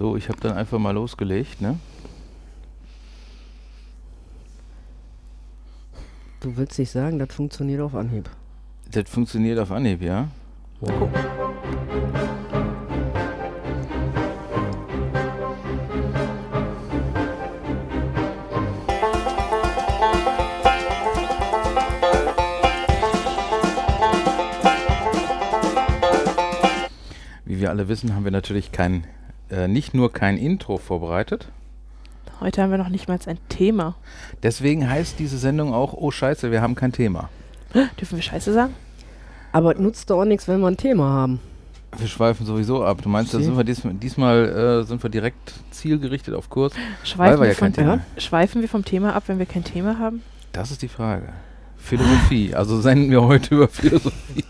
So, ich habe dann einfach mal losgelegt, ne? Du willst nicht sagen, das funktioniert auf Anhieb. Das funktioniert auf Anhieb, ja? Mal gucken. Wie wir alle wissen, haben wir natürlich kein, äh, nicht nur kein Intro vorbereitet. Heute haben wir noch nicht mal ein Thema. Deswegen heißt diese Sendung auch, oh Scheiße, wir haben kein Thema. Dürfen wir Scheiße sagen? Aber nutzt doch auch nichts, wenn wir ein Thema haben. Wir schweifen sowieso ab. Du meinst, da sind wir diesmal, diesmal äh, sind wir direkt zielgerichtet auf Kurs? Schweifen, wir wir ja kein vom, Thema. schweifen wir vom Thema ab, wenn wir kein Thema haben? Das ist die Frage. Philosophie. Also senden wir heute über Philosophie.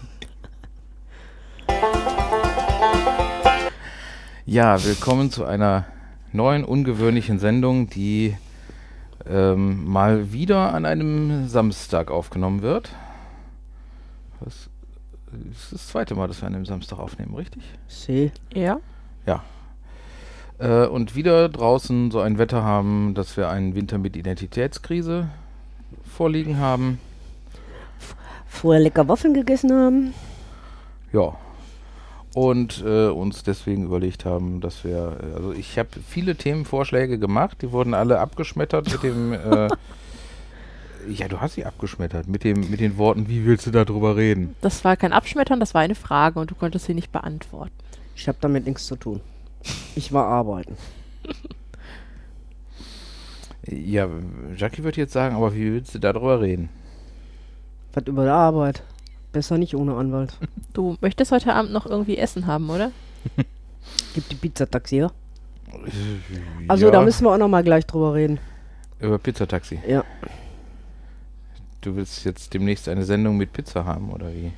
Ja, willkommen zu einer neuen, ungewöhnlichen Sendung, die ähm, mal wieder an einem Samstag aufgenommen wird. Was, das ist das zweite Mal, dass wir an einem Samstag aufnehmen, richtig? See. Ja. Äh, und wieder draußen so ein Wetter haben, dass wir einen Winter mit Identitätskrise vorliegen haben. Vorher lecker Waffeln gegessen haben. Ja. Und äh, uns deswegen überlegt haben, dass wir, äh, also ich habe viele Themenvorschläge gemacht, die wurden alle abgeschmettert mit dem, äh, ja, du hast sie abgeschmettert mit dem, mit den Worten, wie willst du darüber reden? Das war kein Abschmettern, das war eine Frage und du konntest sie nicht beantworten. Ich habe damit nichts zu tun. Ich war arbeiten. Ja, Jackie wird jetzt sagen, aber wie willst du darüber reden? Was über der Arbeit. Besser nicht ohne Anwalt. Du möchtest heute Abend noch irgendwie Essen haben, oder? Gibt die Pizzataxi, ja? Also ja, da müssen wir auch noch mal gleich drüber reden. über Pizzataxi. Ja. Du willst jetzt demnächst eine Sendung mit Pizza haben, oder wie?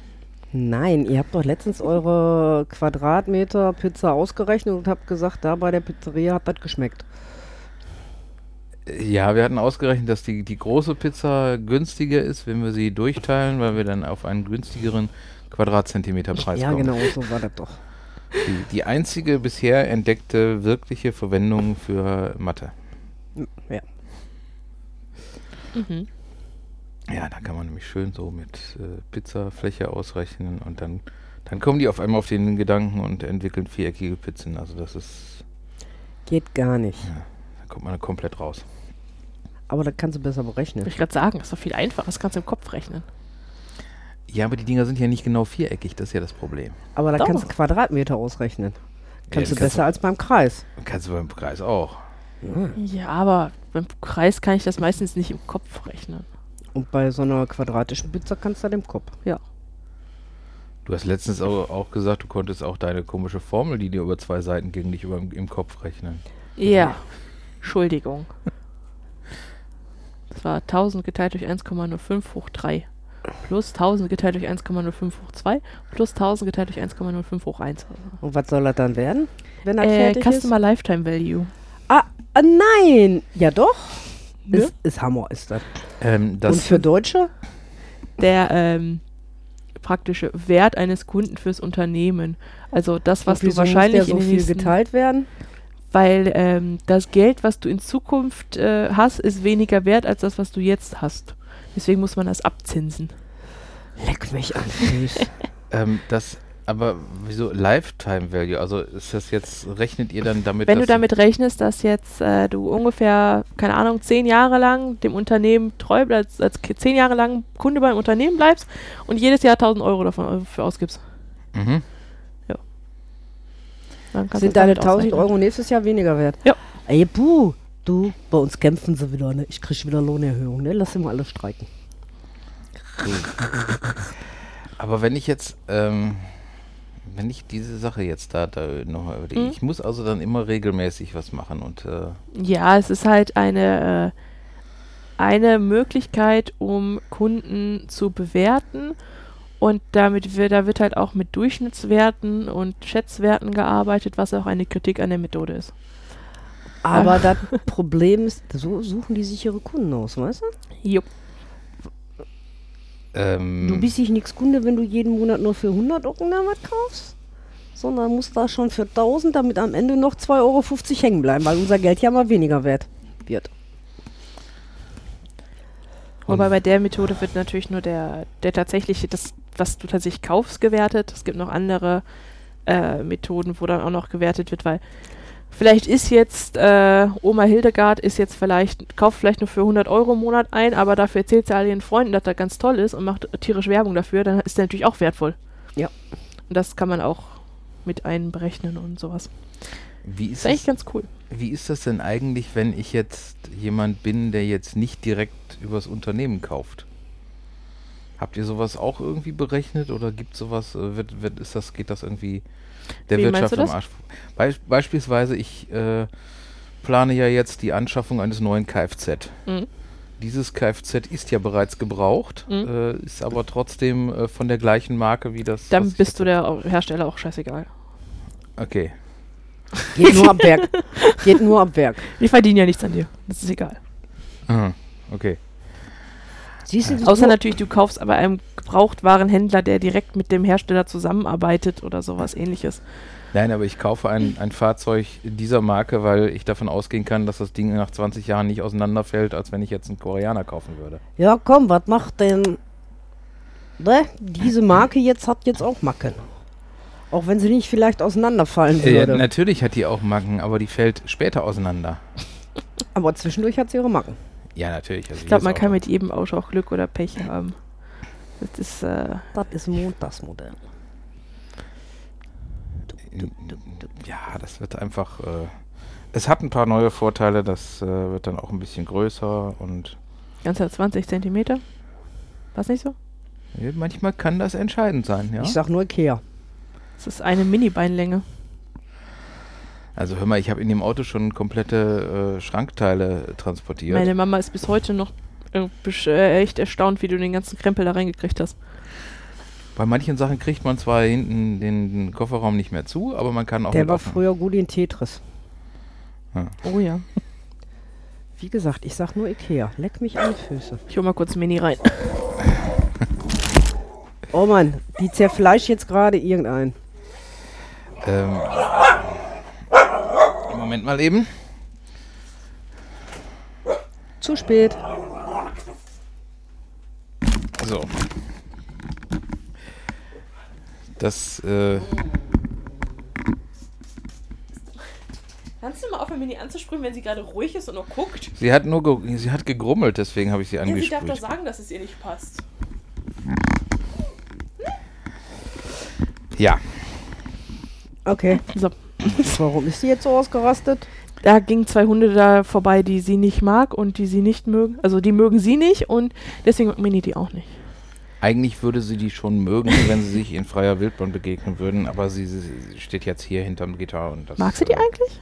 Nein, ihr habt doch letztens eure Quadratmeter Pizza ausgerechnet und habt gesagt, da bei der Pizzeria hat das geschmeckt. Ja, wir hatten ausgerechnet, dass die, die große Pizza günstiger ist, wenn wir sie durchteilen, weil wir dann auf einen günstigeren Quadratzentimeterpreis ja, kommen. genau, so war das doch. Die, die einzige bisher entdeckte wirkliche Verwendung für Mathe. Ja. Mhm. Ja, da kann man nämlich schön so mit äh, Pizzafläche ausrechnen und dann, dann kommen die auf einmal auf den Gedanken und entwickeln viereckige Pizzen. Also das ist, Geht gar nicht. da kommt man komplett raus. Aber das kannst du besser berechnen. Wollte ich gerade sagen, das ist doch viel einfacher, das kannst du im Kopf rechnen. Ja, aber die Dinger sind ja nicht genau viereckig, das ist ja das Problem. Aber da Doch. kannst du Quadratmeter ausrechnen. Kannst das du besser als beim Kreis. Kannst du beim Kreis auch. Ja, aber beim Kreis kann ich das meistens nicht im Kopf rechnen. Und bei so einer quadratischen Pizza kannst du das im Kopf. Du hast letztens auch, auch gesagt, du konntest auch deine komische Formel, die dir über zwei Seiten ging, nicht über, im Kopf rechnen. Ja. Entschuldigung. Das war 1000 geteilt durch 1,05 hoch 3. Plus 1000 geteilt durch 1,05 hoch 2. Plus 1000 geteilt durch 1,05 hoch 1. Und was soll das dann werden, wenn das Äh, fertig ist? Customer Lifetime Value. Ah, ah, nein! Ja doch. Ne? Ist, ist Hammer, ist das. Ähm, das Und für Deutsche? Der ähm, praktische Wert eines Kunden fürs Unternehmen. Also das, was du wahrscheinlich muss der in so den viel nächsten, geteilt werden? Weil ähm, das Geld, was du in Zukunft äh, hast, ist weniger wert als das, was du jetzt hast. Deswegen muss man das abzinsen. Leck mich an Füß. ähm, das, aber wieso Lifetime Value? Also ist das jetzt, rechnet ihr dann damit, Wenn du damit rechnest, dass jetzt äh, du ungefähr, keine Ahnung, zehn Jahre lang dem Unternehmen treu bleibst, als zehn Jahre lang Kunde beim Unternehmen bleibst und jedes Jahr 1000 Euro davon für ausgibst. Mhm. Sind deine damit 1000 ausrechnen. Euro nächstes Jahr weniger wert? Ja. Ey, puh. Du, bei uns kämpfen sie wieder, ne? Ich krieg wieder Lohnerhöhung, ne? Lass sie mal alle streiken. Aber wenn ich jetzt, ähm, wenn ich diese Sache jetzt da, da noch überlege, Mhm. ich muss also dann immer regelmäßig was machen und äh, Ja, es ist halt eine, äh, eine Möglichkeit, um Kunden zu bewerten. Und damit wird, da wird halt auch mit Durchschnittswerten und Schätzwerten gearbeitet, was auch eine Kritik an der Methode ist. Aber das Problem ist, so suchen die sich ihre Kunden aus, weißt du? Jupp. ähm, Du bist dich nix Kunde, wenn du jeden Monat nur für 100 Euro da was kaufst. sondern muss da schon für 1000, damit am Ende noch 2,50 Euro hängen bleiben, weil unser Geld ja mal weniger wert wird. Wobei bei der Methode wird natürlich nur der, der tatsächliche, das, was du tatsächlich kaufst, gewertet. Es gibt noch andere äh, Methoden, wo dann auch noch gewertet wird, weil vielleicht ist jetzt äh, Oma Hildegard ist jetzt vielleicht, kauft vielleicht nur für 100 Euro im Monat ein, aber dafür erzählt sie all ihren Freunden, dass das ganz toll ist und macht tierisch Werbung dafür, dann ist der natürlich auch wertvoll. Ja. Und das kann man auch mit einberechnen und sowas. Wie Das ist, ist eigentlich es, ganz cool. wie ist das denn eigentlich, wenn ich jetzt jemand bin, der jetzt nicht direkt übers Unternehmen kauft? Habt ihr sowas auch irgendwie berechnet oder gibt sowas, äh, wird, wird, ist das, geht das irgendwie der Wie Wirtschaft am das? Arsch? Beis beispielsweise, ich äh, plane ja jetzt die Anschaffung eines neuen Kfz. Mhm. Dieses Kfz ist ja bereits gebraucht, Mhm. äh, ist aber trotzdem äh, von der gleichen Marke wie das. Dann bist du der Hersteller auch scheißegal. Okay. Geht nur ab Werk. Geht nur ab Werk. Die verdienen ja nichts an dir. Das ist egal. Aha. Okay. Siehst du, Außer du, natürlich, du kaufst aber einem Gebrauchtwarenhändler, der direkt mit dem Hersteller zusammenarbeitet oder sowas ähnliches. Nein, aber ich kaufe ein, ein Fahrzeug dieser Marke, weil ich davon ausgehen kann, dass das Ding nach 20 Jahren nicht auseinanderfällt, als wenn ich jetzt einen Koreaner kaufen würde. Ja, komm, was macht denn ne? diese Marke jetzt hat jetzt auch Macken. Auch wenn sie nicht vielleicht auseinanderfallen Äh, würde. natürlich hat die auch Macken, aber die fällt später auseinander. Aber zwischendurch hat sie ihre Macken. Ja, natürlich. Also Ich glaube, man kann mit jedem Auto auch Glück oder Pech haben. Das ist, äh, Das ist Montagsmodell. Ja, das wird einfach. Äh, es hat ein paar neue Vorteile, das äh, wird dann auch ein bisschen größer und ganze 20 Zentimeter. Was nicht so? manchmal kann das entscheidend sein, ja. Ich sag nur Ikea. Das ist eine Mini-Beinlänge. Also hör mal, ich habe in dem Auto schon komplette äh, Schrankteile transportiert. Meine Mama ist bis heute noch äh, äh, echt erstaunt, wie du den ganzen Krempel da reingekriegt hast. Bei manchen Sachen kriegt man zwar hinten den, Kofferraum nicht mehr zu, aber man kann auch Der war offen- früher gut in Tetris. Oh ja. Wie gesagt, ich sag nur Ikea. Leck mich an die Füße. Ich hol mal kurz ein Mini rein. Oh Mann, die zerfleischt jetzt gerade irgendein. Ähm, Moment mal eben. Zu spät. So. Das, äh, Kannst du mal aufhören, Mini anzusprühen, wenn sie gerade ruhig ist und noch guckt? sie hat nur, ge sie hat gegrummelt, deswegen habe ich sie angesprüht. sagen, dass es ihr nicht passt. Ja, Okay. So. Warum ist sie jetzt so ausgerastet? Da gingen zwei Hunde da vorbei, die sie nicht mag und die sie nicht mögen. Also die mögen sie nicht und deswegen mag Mini die auch nicht. eigentlich würde sie die schon mögen, wenn sie sich in freier Wildbahn begegnen würden, aber sie, sie, steht jetzt hier hinterm Gitter und das. Mag sie die äh, eigentlich?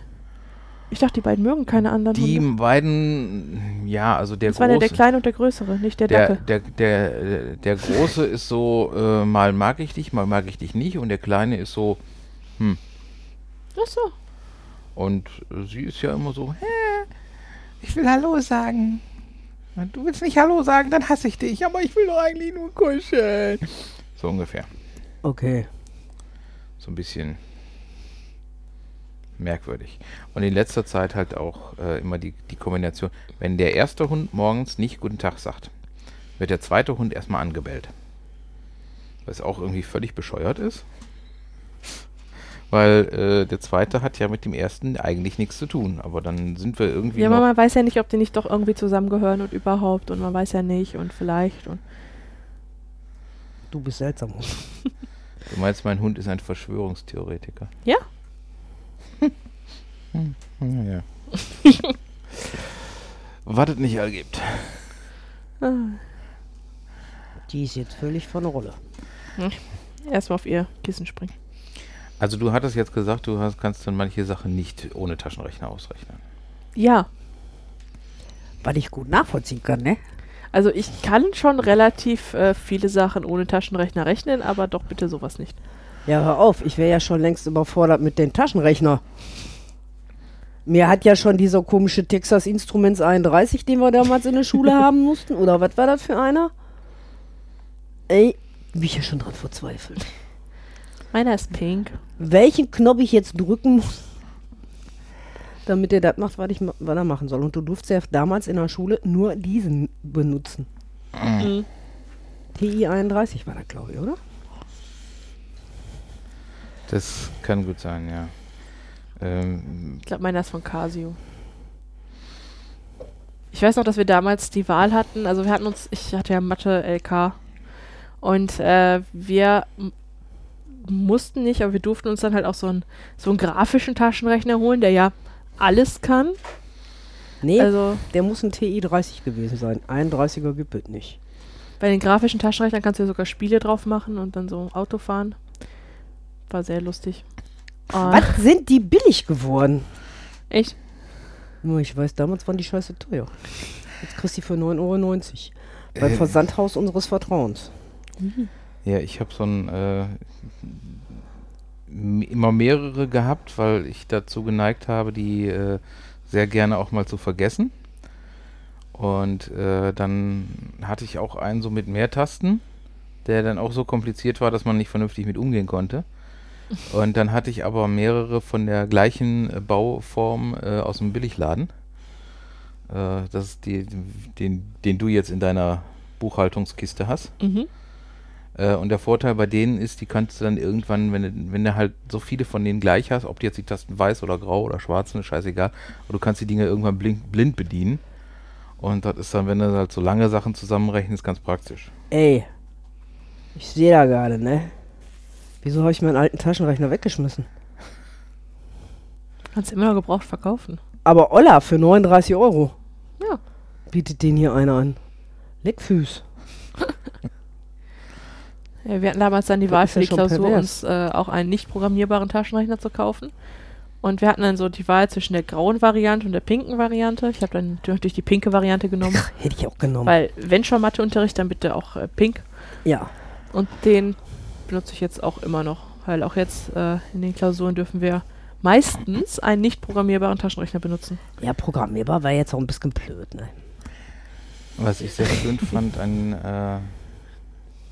Ich dachte, die beiden mögen keine anderen Die Hunde. beiden, ja, also der Das war der, der große. Kleine und der Größere, nicht der Der, Dackel. der, der, äh, der Große ist so, äh, mal mag ich dich, mal mag ich dich nicht. Und der Kleine ist so, Ach so. und äh, sie ist ja immer so, "Hä, ich will Hallo sagen. Und du willst nicht Hallo sagen, dann hasse ich dich, aber ich will doch eigentlich nur kuscheln. So ungefähr. Okay. So ein bisschen merkwürdig. Und in letzter Zeit halt auch äh, immer die, die Kombination, wenn der erste Hund morgens nicht Guten Tag sagt, wird der zweite Hund erstmal angebellt. Was auch irgendwie völlig bescheuert ist. Weil äh, der zweite hat ja mit dem ersten eigentlich nichts zu tun. Aber dann sind wir irgendwie Ja, aber man weiß ja nicht, ob die nicht doch irgendwie zusammengehören und überhaupt und man weiß ja nicht und vielleicht und Du bist seltsam. Du meinst, mein Hund ist ein Verschwörungstheoretiker? Ja. Hm, ja. Was es nicht all gibt. ah, Die ist jetzt völlig von der Rolle. erstmal auf ihr Kissen springen. Also du hattest jetzt gesagt, du hast, kannst dann manche Sachen nicht ohne Taschenrechner ausrechnen. Ja, Was ich gut nachvollziehen kann, ne? also ich kann schon relativ äh, viele Sachen ohne Taschenrechner rechnen, aber doch bitte sowas nicht. Ja, hör auf, ich wäre ja schon längst überfordert mit den Taschenrechner. Mir hat ja schon dieser komische Texas Instruments 31, den wir damals in der Schule haben mussten, oder was war das für einer? Ey, bin ich ja schon dran verzweifelt. Meiner ist pink. welchen Knopf ich jetzt drücken muss, damit er das macht, was, ich, ma- was er machen soll. Und du durfst ja damals in der Schule nur diesen benutzen. Mhm. TI 31 war das, glaube ich, oder? Das kann gut sein, ja. Ähm, Ich glaube, meiner ist von Casio. Ich weiß noch, dass wir damals die Wahl hatten. Also wir hatten uns, ich hatte ja Mathe LK und äh, wir m- mussten nicht, aber wir durften uns dann halt auch so einen so einen grafischen Taschenrechner holen, der ja alles kann. Nee, Also der muss ein TI 30 gewesen sein. 31er gibt es nicht. bei den grafischen Taschenrechnern kannst du ja sogar Spiele drauf machen und dann so Auto fahren. War sehr lustig. Ah, Was sind die billig geworden? echt? Nur ich weiß, damals waren die scheiße teuer. Jetzt kriegst du die für 9,90 Euro. Beim Äh. Versandhaus unseres Vertrauens. Ja, ich habe so ein äh, immer mehrere gehabt, weil ich dazu geneigt habe, die äh, sehr gerne auch mal zu vergessen. Und äh, dann hatte ich auch einen so mit mehr Tasten, der dann auch so kompliziert war, dass man nicht vernünftig mit umgehen konnte. Und dann hatte ich aber mehrere von der gleichen äh, Bauform äh, aus dem Billigladen. Äh, das ist die, den, den du jetzt in deiner Buchhaltungskiste hast. Mhm. Äh, und der Vorteil bei denen ist, die kannst du dann irgendwann, wenn du, wenn du halt so viele von denen gleich hast, ob die jetzt die Tasten weiß oder grau oder schwarz sind, ist scheißegal, aber du kannst die Dinge irgendwann blind, blind bedienen. Und das ist dann, wenn du halt so lange Sachen zusammenrechnest, ganz praktisch. Ey, ich sehe da gerade, ne? Wieso habe ich meinen alten Taschenrechner weggeschmissen? Kannst immer noch gebraucht verkaufen. Aber Olla für 39 Euro Ja. bietet den hier einer an. Leckfüß. Ja, wir hatten damals dann die Das Wahl für die Klausur, pervers. uns äh, auch einen nicht programmierbaren Taschenrechner zu kaufen. Und wir hatten dann so die Wahl zwischen der grauen Variante und der pinken Variante. Ich habe dann natürlich die pinke Variante genommen, Hätte ich auch genommen. weil wenn schon Matheunterricht, dann bitte auch äh, pink. ja. Und den benutze ich jetzt auch immer noch, weil auch jetzt äh, in den Klausuren dürfen wir meistens einen nicht programmierbaren Taschenrechner benutzen. Ja, programmierbar war jetzt auch ein bisschen blöd, ne? Was ich sehr schön fand, ein, äh,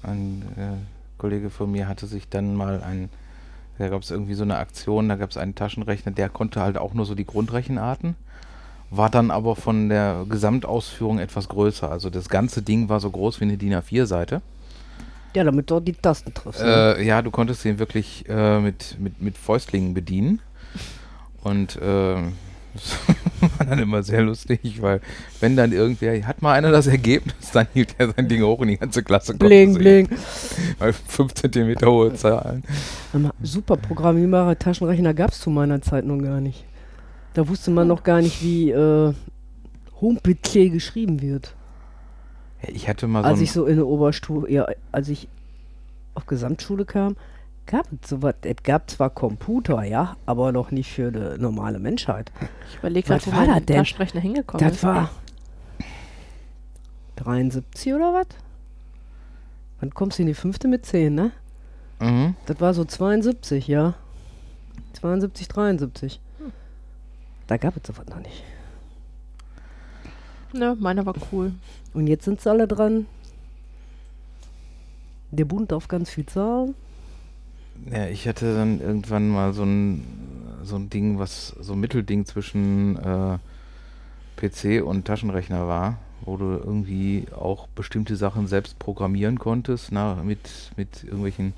ein äh, Kollege von mir hatte sich dann mal ein, da gab es irgendwie so eine Aktion, da gab es einen Taschenrechner, der konnte halt auch nur so die Grundrechenarten, war dann aber von der Gesamtausführung etwas größer. Also das ganze Ding war so groß wie eine DIN A4-Seite. Ja, damit du die Tasten triffst. ne? Äh, ja, du konntest den wirklich äh, mit, mit, mit Fäustlingen bedienen. Und äh, das war dann immer sehr lustig, weil wenn dann irgendwer, hat mal einer das Ergebnis, dann hielt er sein Ding hoch und die ganze Klasse konnte Bling, bling. Weil 5 cm hohe Zahlen. Super programmierbare Taschenrechner gab es zu meiner Zeit noch gar nicht. Da wusste man noch gar nicht, wie äh, HomePC geschrieben wird. Ich hatte mal so Als ich so in der Oberstufe, ja, als ich auf Gesamtschule kam, gab es sowas. Es gab zwar Computer, ja, aber noch nicht für die normale Menschheit. Ich überlege Was gerade, wo war mein? Taschenrechner hingekommen Das ist. war 73 oder was? Wann kommst du in die fünfte mit 10, ne? mhm. Das war so 72, ja. 72, 73. Da gab es sowas noch nicht. Ne, meiner war cool. Und jetzt sind sie alle dran. Der Bund darf ganz viel zahlen. Ja, ich hatte dann irgendwann mal so ein, so ein Ding, was so ein Mittelding zwischen äh, PC und Taschenrechner war, wo du irgendwie auch bestimmte Sachen selbst programmieren konntest, na, mit, mit irgendwelchen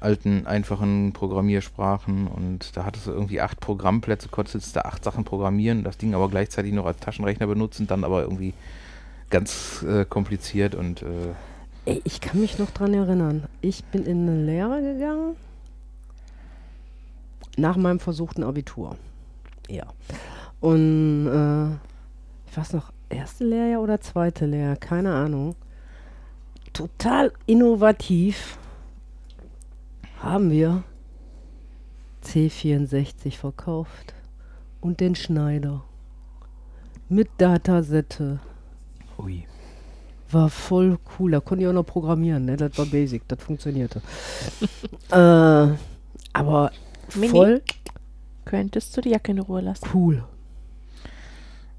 alten, einfachen Programmiersprachen. Und da hattest du irgendwie acht Programmplätze, konntest da acht Sachen programmieren, das Ding aber gleichzeitig noch als Taschenrechner benutzen, dann aber irgendwie ganz äh, kompliziert und äh, Ey, ich kann mich noch dran erinnern. Ich bin in eine Lehre gegangen. Nach meinem versuchten Abitur. Ja. Und äh, ich weiß noch, erste Lehrjahr oder zweite Lehrjahr, keine Ahnung. Total innovativ haben wir C64 verkauft. Und den Schneider. Mit Datasette. ui. War voll cool. Da konnte ich auch noch programmieren. Ne? Das war basic. Das funktionierte. äh, aber Mini? voll Könntest du die Jacke in Ruhe lassen? cool.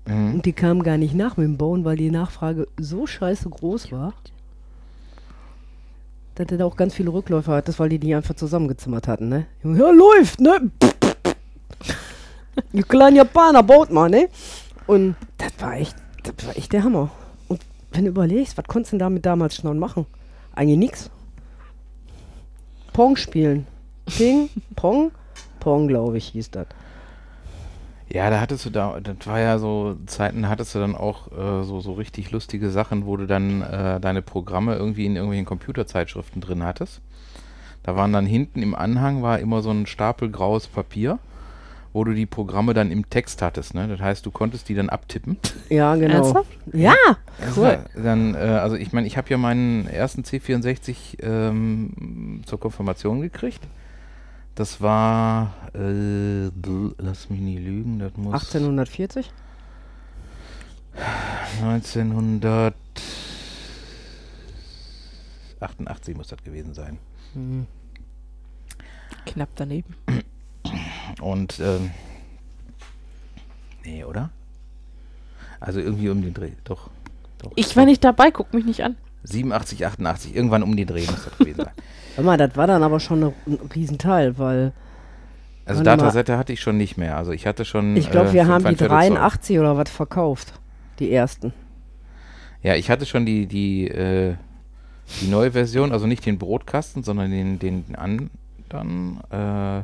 Mhm. Und die kamen gar nicht nach mit dem Bauen, weil die Nachfrage so scheiße groß war. dass er da auch ganz viele Rückläufer hat, das weil die die einfach zusammengezimmert hatten, ne? Ja, läuft, ne? Ihr kleinen Japaner baut mal, ne? Und das war echt, das war echt der Hammer. Wenn du überlegst, was konntest du denn damit damals schon machen? Eigentlich nix. Pong spielen. Ping, Pong, Pong, glaube ich, hieß das. Ja, da hattest du da, das war ja so Zeiten, hattest du dann auch äh, so, so richtig lustige Sachen, wo du dann äh, deine Programme irgendwie in irgendwelchen Computerzeitschriften drin hattest. Da waren dann hinten im Anhang war immer so ein Stapel graues Papier, wo du die Programme dann im Text hattest. Ne? Das heißt, du konntest die dann abtippen. Ja, genau. Ernsthaft? Ja, cool. war Dann, äh, also ich meine, ich habe ja meinen ersten C64 ähm, zur Konfirmation gekriegt. Das war, äh, lass mich nie lügen, das muss 1840? 1988 muss das gewesen sein. Mhm. Knapp daneben. Und, ähm, nee, oder? Also irgendwie um den Dreh, doch. doch Ich war nicht dabei, guck mich nicht an. 87, 88, irgendwann um den Dreh muss das gewesen sein. Hör mal, das war dann aber schon ein Riesenteil, weil Also. Datasette hatte ich schon nicht mehr. Also ich hatte schon. ich glaube, äh, wir haben die 5,25 Zoll. 83 oder was verkauft. Die ersten. Ja, ich hatte schon die, die, äh, die neue Version, also nicht den Brotkasten, sondern den, den anderen. Äh,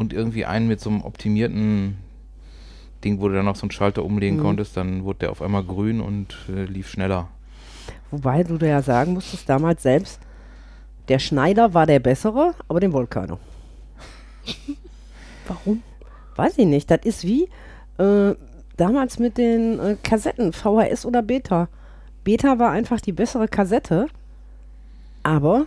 und irgendwie einen mit so einem optimierten Ding, wo du dann noch so einen Schalter umlegen Mhm. konntest, dann wurde der auf einmal grün und äh, lief schneller. Wobei du da ja sagen musstest, damals selbst, der Schneider war der bessere, aber den wollte keiner. Warum? Weiß ich nicht. Das ist wie äh, damals mit den äh, Kassetten, VHS oder Beta. Beta war einfach die bessere Kassette, aber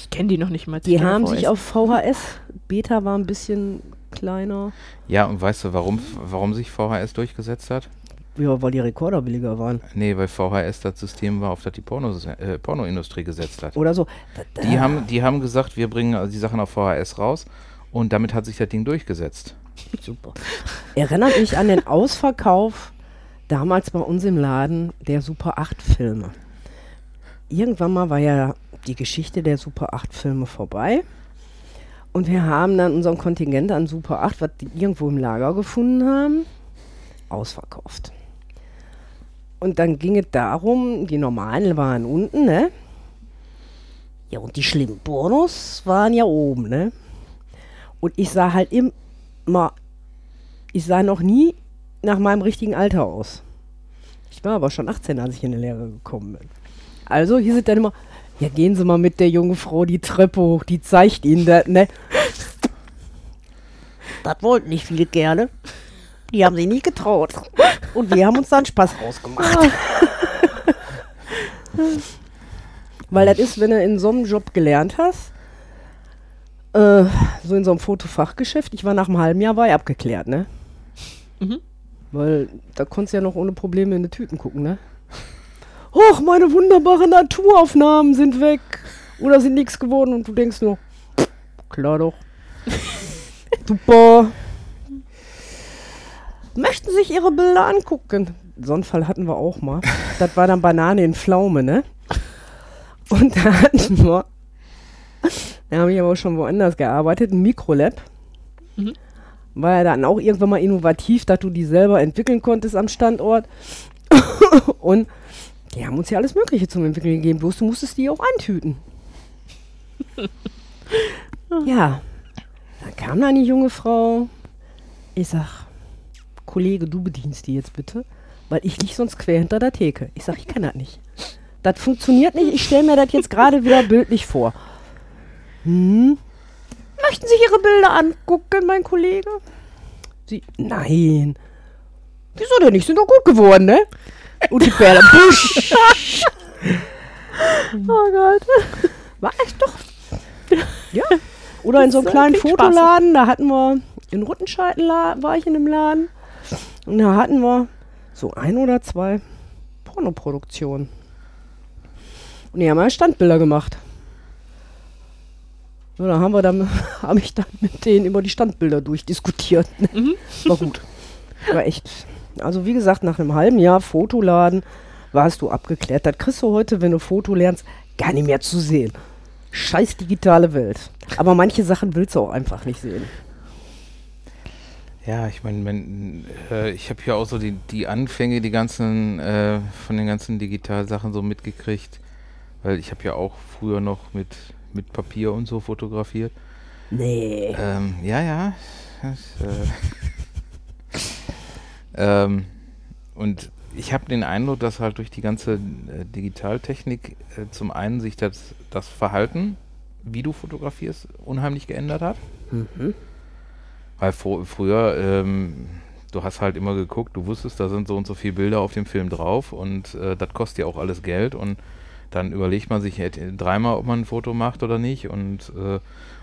Ich kenne die noch nicht mal. die haben sich auf VHS, Beta war ein bisschen kleiner, Ja, und weißt du, warum, warum sich VHS durchgesetzt hat? ja, weil die Rekorder billiger waren. Nee, weil VHS das System war, auf das die Pornos, äh, Pornoindustrie gesetzt hat. Oder so. Da- Die haben, die haben gesagt, wir bringen die Sachen auf VHS raus und damit hat sich das Ding durchgesetzt. Super. Erinnert mich an den Ausverkauf damals bei uns im Laden der Super 8 Filme. Irgendwann mal war ja die Geschichte der Super 8 Filme vorbei. Und wir haben dann unseren Kontingent an Super 8, was die irgendwo im Lager gefunden haben, ausverkauft. Und dann ging es darum, die normalen waren unten, ne? Ja, und die schlimmen Pornos waren ja oben, ne? Und ich sah halt immer, ich sah noch nie nach meinem richtigen Alter aus. Ich war aber schon 18, als ich in die Lehre gekommen bin. Also hieß es dann immer, ja, gehen Sie mal mit der jungen Frau die Treppe hoch, die zeigt Ihnen das, ne? Das wollten nicht viele gerne. Die haben sich nicht getraut. Und wir haben uns dann Spaß rausgemacht. Weil das ist, wenn du in so einem Job gelernt hast, äh, so in so einem Fotofachgeschäft, ich war nach einem halben Jahr war ich abgeklärt, ne? Mhm. Weil da konntest du ja noch ohne Probleme in die Tüten gucken, ne? Och, meine wunderbaren Naturaufnahmen sind weg. Oder sind nichts geworden und du denkst nur, klar doch. Super. Möchten sich ihre Bilder angucken? So einen Fall hatten wir auch mal. Das war dann Banane in Pflaume, ne? Und da hatten wir, da habe ich aber schon woanders gearbeitet, ein Mikrolab. Mhm. War ja dann auch irgendwann mal innovativ, dass du die selber entwickeln konntest am Standort. Und die haben uns ja alles Mögliche zum Entwickeln gegeben, bloß du musstest die auch eintüten. ja, dann kam da eine junge Frau. Ich sag, Kollege, du bedienst die jetzt bitte, weil ich lieg sonst quer hinter der Theke. Ich sag, ich kann das nicht. Das funktioniert nicht, ich stelle mir das jetzt gerade wieder bildlich vor. Hm? Möchten Sie Ihre Bilder angucken, mein Kollege? Sie, nein. Wieso denn nicht? Sind doch gut geworden, ne? Und die Perle, busch. Oh Gott. War echt doch. Ja. Oder in so einem kleinen Fotoladen, da hatten wir, in Ruttenscheid war ich in einem Laden. Und da hatten wir so ein oder zwei Pornoproduktionen. Und die haben ja Standbilder gemacht. So, da haben wir dann, habe ich dann mit denen über die Standbilder durchdiskutiert. Mhm. War gut. War echt. Also wie gesagt, nach einem halben Jahr Fotoladen warst du abgeklärt. Das kriegst du heute, wenn du Foto lernst, gar nicht mehr zu sehen. Scheiß digitale Welt. Aber manche Sachen willst du auch einfach nicht sehen. Ja, ich meine, äh, ich habe ja auch so die, die Anfänge, die ganzen, äh, von den ganzen Digitalsachen so mitgekriegt, weil ich habe ja auch früher noch mit, mit Papier und so fotografiert. Nee. Ähm, ja, ja. Das, äh, ähm, und ich habe den Eindruck, dass halt durch die ganze äh, Digitaltechnik äh, zum einen sich das, das Verhalten, wie du fotografierst, unheimlich geändert hat. Mhm. Weil vor, früher, ähm, du hast halt immer geguckt, du wusstest, da sind so und so viele Bilder auf dem Film drauf und äh, das kostet ja auch alles Geld und dann überlegt man sich äh, dreimal, ob man ein Foto macht oder nicht und äh,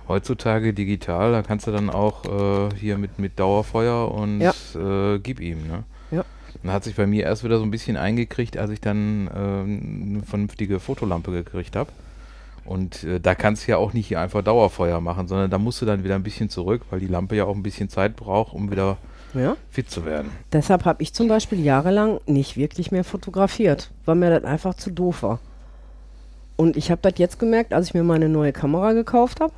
heutzutage digital, da kannst du dann auch äh, hier mit, mit Dauerfeuer und Ja. äh, gib ihm, ne? Ja. Dann hat sich bei mir erst wieder so ein bisschen eingekriegt, als ich dann äh, eine vernünftige Fotolampe gekriegt habe. Und äh, da kannst du ja auch nicht hier einfach Dauerfeuer machen, sondern da musst du dann wieder ein bisschen zurück, weil die Lampe ja auch ein bisschen Zeit braucht, um wieder Ja. fit zu werden. Deshalb habe ich zum Beispiel jahrelang nicht wirklich mehr fotografiert, weil mir das einfach zu doof war. Und ich habe das jetzt gemerkt, als ich mir meine neue Kamera gekauft habe.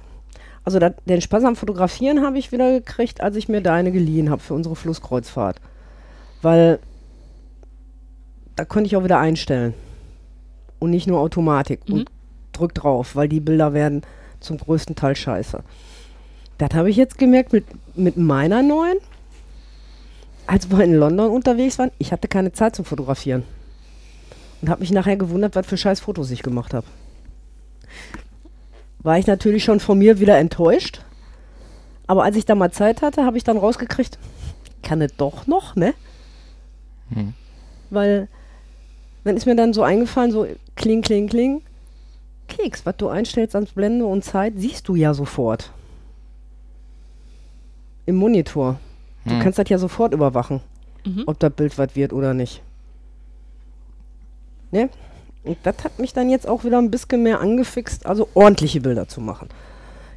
Also dat, den Spaß am Fotografieren habe ich wieder gekriegt, als ich mir deine geliehen habe für unsere Flusskreuzfahrt. Weil da konnte ich auch wieder einstellen. Und nicht nur Automatik. Mhm. Und drück drauf, weil die Bilder werden zum größten Teil scheiße. Das habe ich jetzt gemerkt mit, mit meiner neuen als wir in London unterwegs waren, ich hatte keine Zeit zum Fotografieren. Und habe mich nachher gewundert, was für scheiß Fotos ich gemacht habe. War ich natürlich schon von mir wieder enttäuscht. Aber als ich da mal Zeit hatte, habe ich dann rausgekriegt, kann es doch noch, ne? Hm. Weil dann ist mir dann so eingefallen, so kling, kling, kling. Keks, was du einstellst ans Blende und Zeit, siehst du ja sofort. Im Monitor. Du Hm. kannst das ja sofort überwachen, Mhm. ob das Bild was wird oder nicht. Ne? Und das hat mich dann jetzt auch wieder ein bisschen mehr angefixt, also ordentliche Bilder zu machen.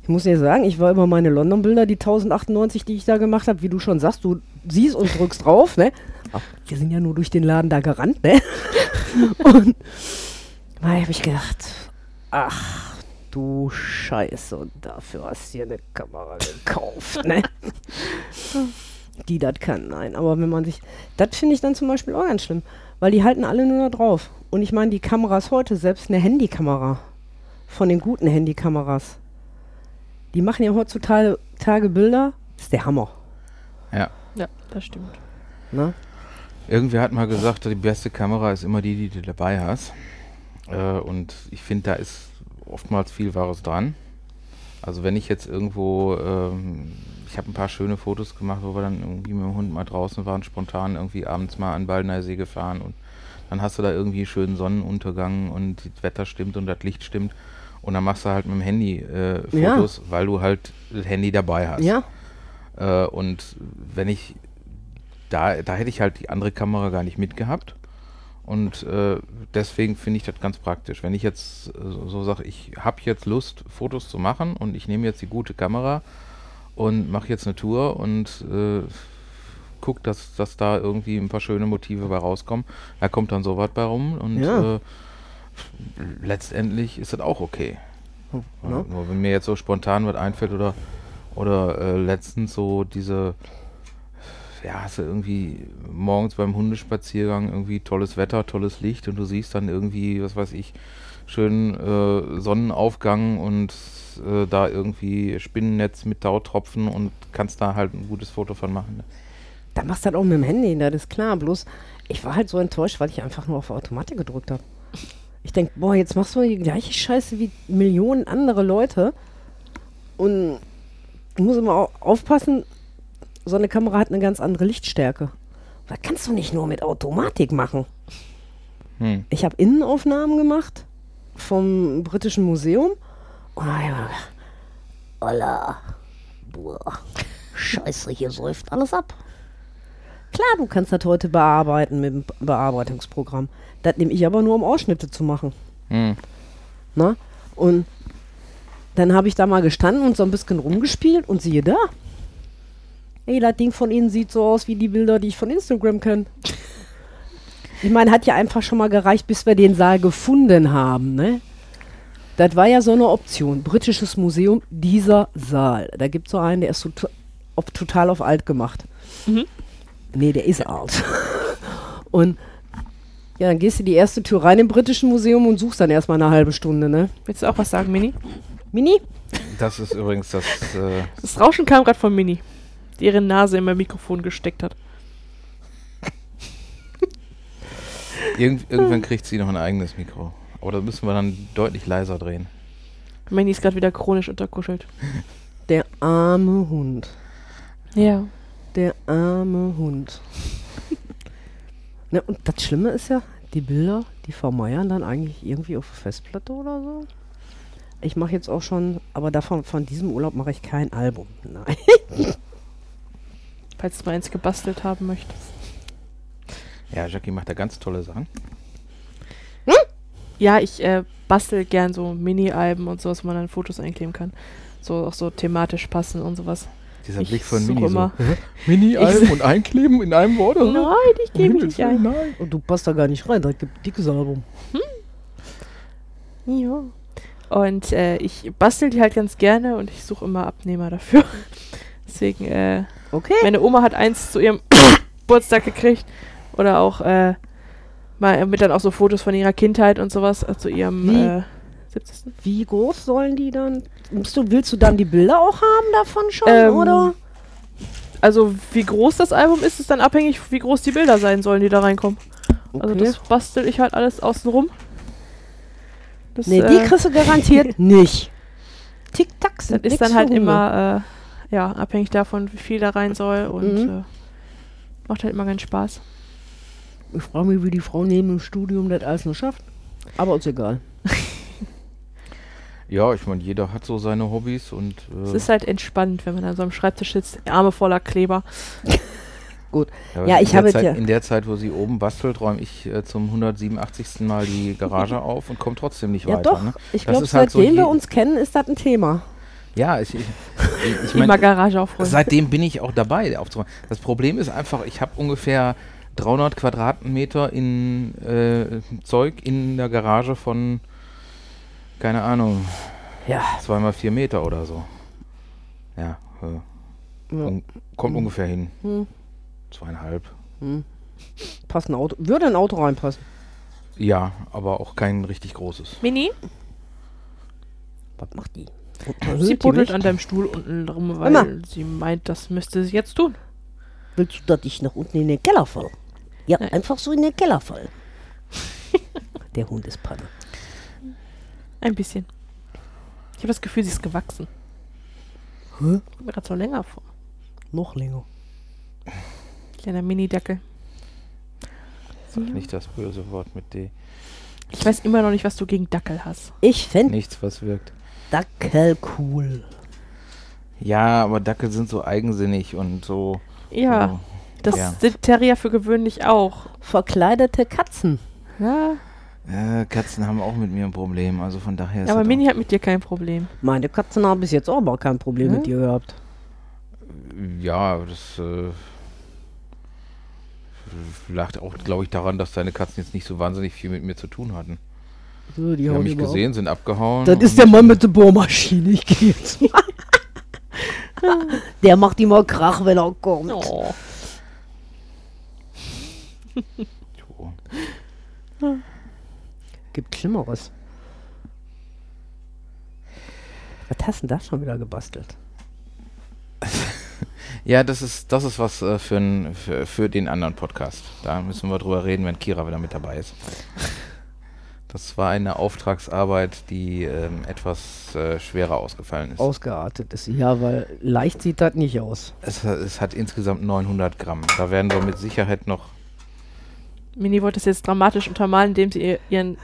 Ich muss dir sagen, ich war über meine London-Bilder, die 1098, die ich da gemacht habe, wie du schon sagst, du siehst und drückst drauf, ne? Wir sind ja nur durch den Laden da gerannt, ne? und da habe ich gedacht, ach du Scheiße, und dafür hast du dir eine Kamera gekauft, ne? die das kann, nein. Aber wenn man sich, das finde ich dann zum Beispiel auch ganz schlimm, weil die halten alle nur da drauf. Und ich meine, die Kameras heute, selbst eine Handykamera, von den guten Handykameras, die machen ja heutzutage Tage Bilder, das ist der Hammer. Ja. Ja, das stimmt. Ne? Irgendwer hat mal gesagt, die beste Kamera ist immer die, die du dabei hast. Äh, und ich finde, da ist oftmals viel Wahres dran. Also wenn ich jetzt irgendwo, ähm, ich habe ein paar schöne Fotos gemacht, wo wir dann irgendwie mit dem Hund mal draußen waren, spontan irgendwie abends mal an Baldener See gefahren und dann hast du da irgendwie schönen Sonnenuntergang und das Wetter stimmt und das Licht stimmt und dann machst du halt mit dem Handy äh, Ja. Fotos, weil du halt das Handy dabei hast. Ja, Äh, und wenn ich, da, da hätte ich halt die andere Kamera gar nicht mitgehabt. Und äh, deswegen finde ich das ganz praktisch. Wenn ich jetzt äh, so, so sage, ich habe jetzt Lust, Fotos zu machen und ich nehme jetzt die gute Kamera und mache jetzt eine Tour und äh, guck, dass, dass da irgendwie ein paar schöne Motive bei rauskommen, da kommt dann sowas bei rum und Ja. äh, letztendlich ist das auch okay. Ja, ne? Nur wenn mir jetzt so spontan was einfällt oder, oder äh, letztens so diese, ja, hast du irgendwie morgens beim Hundespaziergang irgendwie tolles Wetter, tolles Licht und du siehst dann irgendwie, was weiß ich, schönen äh, Sonnenaufgang und äh, da irgendwie Spinnennetz mit Tautropfen und kannst da halt ein gutes Foto von machen. ne? Da machst du das auch mit dem Handy, das ist klar. Bloß, ich war halt so enttäuscht, weil ich einfach nur auf Automatik gedrückt habe. Ich denke, boah, jetzt machst du die gleiche Scheiße wie Millionen andere Leute. Und du musst immer au- aufpassen, so eine Kamera hat eine ganz andere Lichtstärke. Das kannst du nicht nur mit Automatik machen. Hm. Ich habe Innenaufnahmen gemacht vom Britischen Museum. Gedacht, Olla, boah, scheiße, hier säuft alles ab. Klar, du kannst das heute bearbeiten mit dem Bearbeitungsprogramm. Das nehme ich aber nur, um Ausschnitte zu machen. Hm. Ne? Und dann habe ich da mal gestanden und so ein bisschen rumgespielt und siehe da. Ey, das Ding von Ihnen sieht so aus wie die Bilder, die ich von Instagram kenne. Ich meine, hat ja einfach schon mal gereicht, bis wir den Saal gefunden haben, ne? Das war ja so eine Option. Britisches Museum, dieser Saal. Da gibt es so einen, der ist tot, auf, total auf alt gemacht. Mhm. Nee, der ist alt. und ja, dann gehst du die erste Tür rein im Britischen Museum und suchst dann erstmal eine halbe Stunde, ne? Willst du auch was sagen, Mini? Mini? Das ist übrigens das. Äh, Das Rauschen kam gerade von Mini, die ihre Nase in mein Mikrofon gesteckt hat. irgend, irgendwann kriegt sie noch ein eigenes Mikro. Aber da müssen wir dann deutlich leiser drehen. Mini ist gerade wieder chronisch unterkuschelt. Der arme Hund. Ja. Der arme Hund. ne, und das Schlimme ist ja, die Bilder, die vermeuern dann eigentlich irgendwie auf der Festplatte oder so. Ich mache jetzt auch schon, aber davon von diesem Urlaub mache ich kein Album. Nein. Falls du mal eins gebastelt haben möchtest. Ja, Jackie macht da ganz tolle Sachen. Ja, ich äh, bastel gern so Mini-Alben und sowas, wo man dann Fotos einkleben kann. So auch so thematisch passen und sowas. Dieser Ich Blick von Mini immer- so. Mini-Alben und einkleben in einem Wort? oder? Nein, ich gebe mich nicht ein. Nein. Und du passt da gar nicht rein, das gibt ein dickes Album. Ja. Und äh, ich bastel die halt ganz gerne und ich suche immer Abnehmer dafür. Deswegen, äh, Okay. meine Oma hat eins zu ihrem Geburtstag gekriegt. Oder auch äh, mal mit dann auch so Fotos von ihrer Kindheit und sowas äh, zu ihrem Wie? äh, 70. Wie groß sollen die dann? Musst du, willst du dann die Bilder auch haben davon schon, Ähm, oder? Also wie groß das Album ist, ist dann abhängig, wie groß die Bilder sein sollen, die da reinkommen. Also Okay. das bastel ich halt alles außenrum. Das, Nee, die äh, kriegst du garantiert nicht. Tick-Tack das sind ist nix dann halt immer äh, ja, abhängig davon, wie viel da rein soll und Mhm. äh, macht halt immer ganz Spaß. Ich frage mich, wie die Frau neben dem Studium das alles noch schafft. Aber ist egal. Ja, ich meine, jeder hat so seine Hobbys und. Es Äh, ist halt entspannt, wenn man an so einem Schreibtisch sitzt, Arme voller Kleber. aber ja, in ich der habe jetzt Zeit, ja- In der Zeit, wo sie oben bastelt, räume ich äh, zum 187. Mal die Garage auf und komme trotzdem nicht Ja, weiter. doch. Ne? Ich glaube, ist halt so seitdem wir je- uns kennen, ist das ein Thema. Ja, ich, ich, ich Immer meine, Garage aufräumen. seitdem bin ich auch dabei aufzuräumen. Das Problem ist einfach, ich habe ungefähr 300 Quadratmeter in äh, Zeug in der Garage von, keine Ahnung, Ja. zweimal vier Meter oder so. Ja, äh, ja. un kommt ungefähr hin. Hm. Zweieinhalb. Hm. Passt ein Auto. Würde ein Auto reinpassen. Ja, aber auch kein richtig großes. Mini, Was macht die? sie die buddelt an deinem Stuhl unten rum, weil Immer. sie meint, das müsste sie jetzt tun. Willst du, dass ich nach unten in den Keller fall? Ja, Nein. einfach so in den Keller fall. Der Hund ist Panne. Ein bisschen. Ich habe das Gefühl, sie ist gewachsen. Hä? Kommt mir gerade so länger vor. Noch länger. Kleiner Mini-Dackel. Sag nicht das böse Wort mit D. Ich weiß immer noch nicht, was du gegen Dackel hast. Ich fände Nichts, was wirkt. Dackel cool. Ja, aber Dackel sind so eigensinnig und so. Ja, so das ja. sind Terrier für gewöhnlich auch. Verkleidete Katzen. Ja, Äh, Katzen haben auch mit mir ein Problem, also von daher ist aber das Mini hat mit dir kein Problem. Meine Katzen haben bis jetzt auch mal kein Problem Hm? mit dir gehabt. Ja, das äh, lag auch, glaube ich, daran, dass deine Katzen jetzt nicht so wahnsinnig viel mit mir zu tun hatten. So, die Die hauen haben mich gesehen, sind abgehauen. Das ist der Mann mit der Bohrmaschine. Ich gehe jetzt mal. Der macht immer Krach, wenn er kommt. Oh. So. Gibt Schlimmeres. Was hast denn da schon wieder gebastelt? Ja, das ist, das ist was äh, für, n- für, für den anderen Podcast. Da müssen wir drüber reden, wenn Kira wieder mit dabei ist. Das war eine Auftragsarbeit, die ähm, etwas äh, schwerer ausgefallen ist. Ausgeartet ist sie. Ja, weil leicht sieht das nicht aus. Es, es hat insgesamt 900 Gramm. Da werden wir mit Sicherheit noch. Mini wollte es jetzt dramatisch untermalen, indem sie ihr, ihren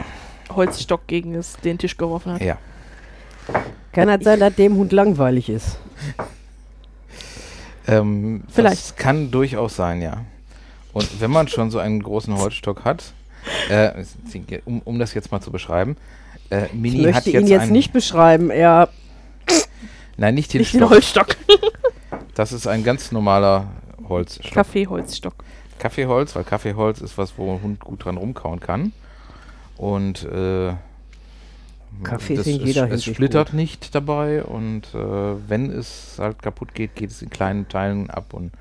Holzstock gegen das, den Tisch geworfen hat. Ja. Kann das sein, dass dem Hund langweilig ist? Ähm, Vielleicht. Das kann durchaus sein, ja. Und wenn man schon so einen großen Holzstock hat, äh, um, um das jetzt mal zu beschreiben, äh, Mini Ich hat möchte jetzt ihn jetzt einen, nicht beschreiben. Er Nein, nicht den Nicht den Stock. Holzstock. Das ist ein ganz normaler Holzstock. Kaffeeholzstock. Kaffeeholz, weil Kaffeeholz ist was, wo ein Hund gut dran rumkauen kann. Und äh, Kaffee ist das, in jeder es, splittert nicht dabei und äh, wenn es halt kaputt geht, geht es in kleinen Teilen ab und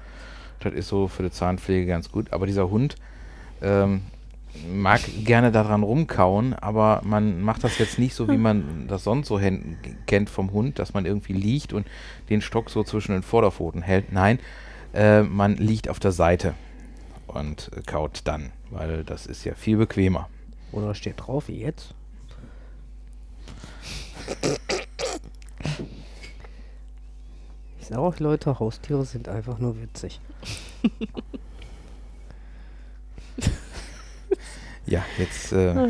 das ist so für die Zahnpflege ganz gut. Aber dieser Hund ähm, mag gerne daran rumkauen, aber man macht das jetzt nicht so, wie man das sonst so kennt vom Hund, dass man irgendwie liegt und den Stock so zwischen den Vorderpfoten hält. Nein, äh, man liegt auf der Seite und kaut dann, weil das ist ja viel bequemer. Oder steht drauf, wie jetzt? Ich sag euch, Leute, Haustiere sind einfach nur witzig. Ja, jetzt äh,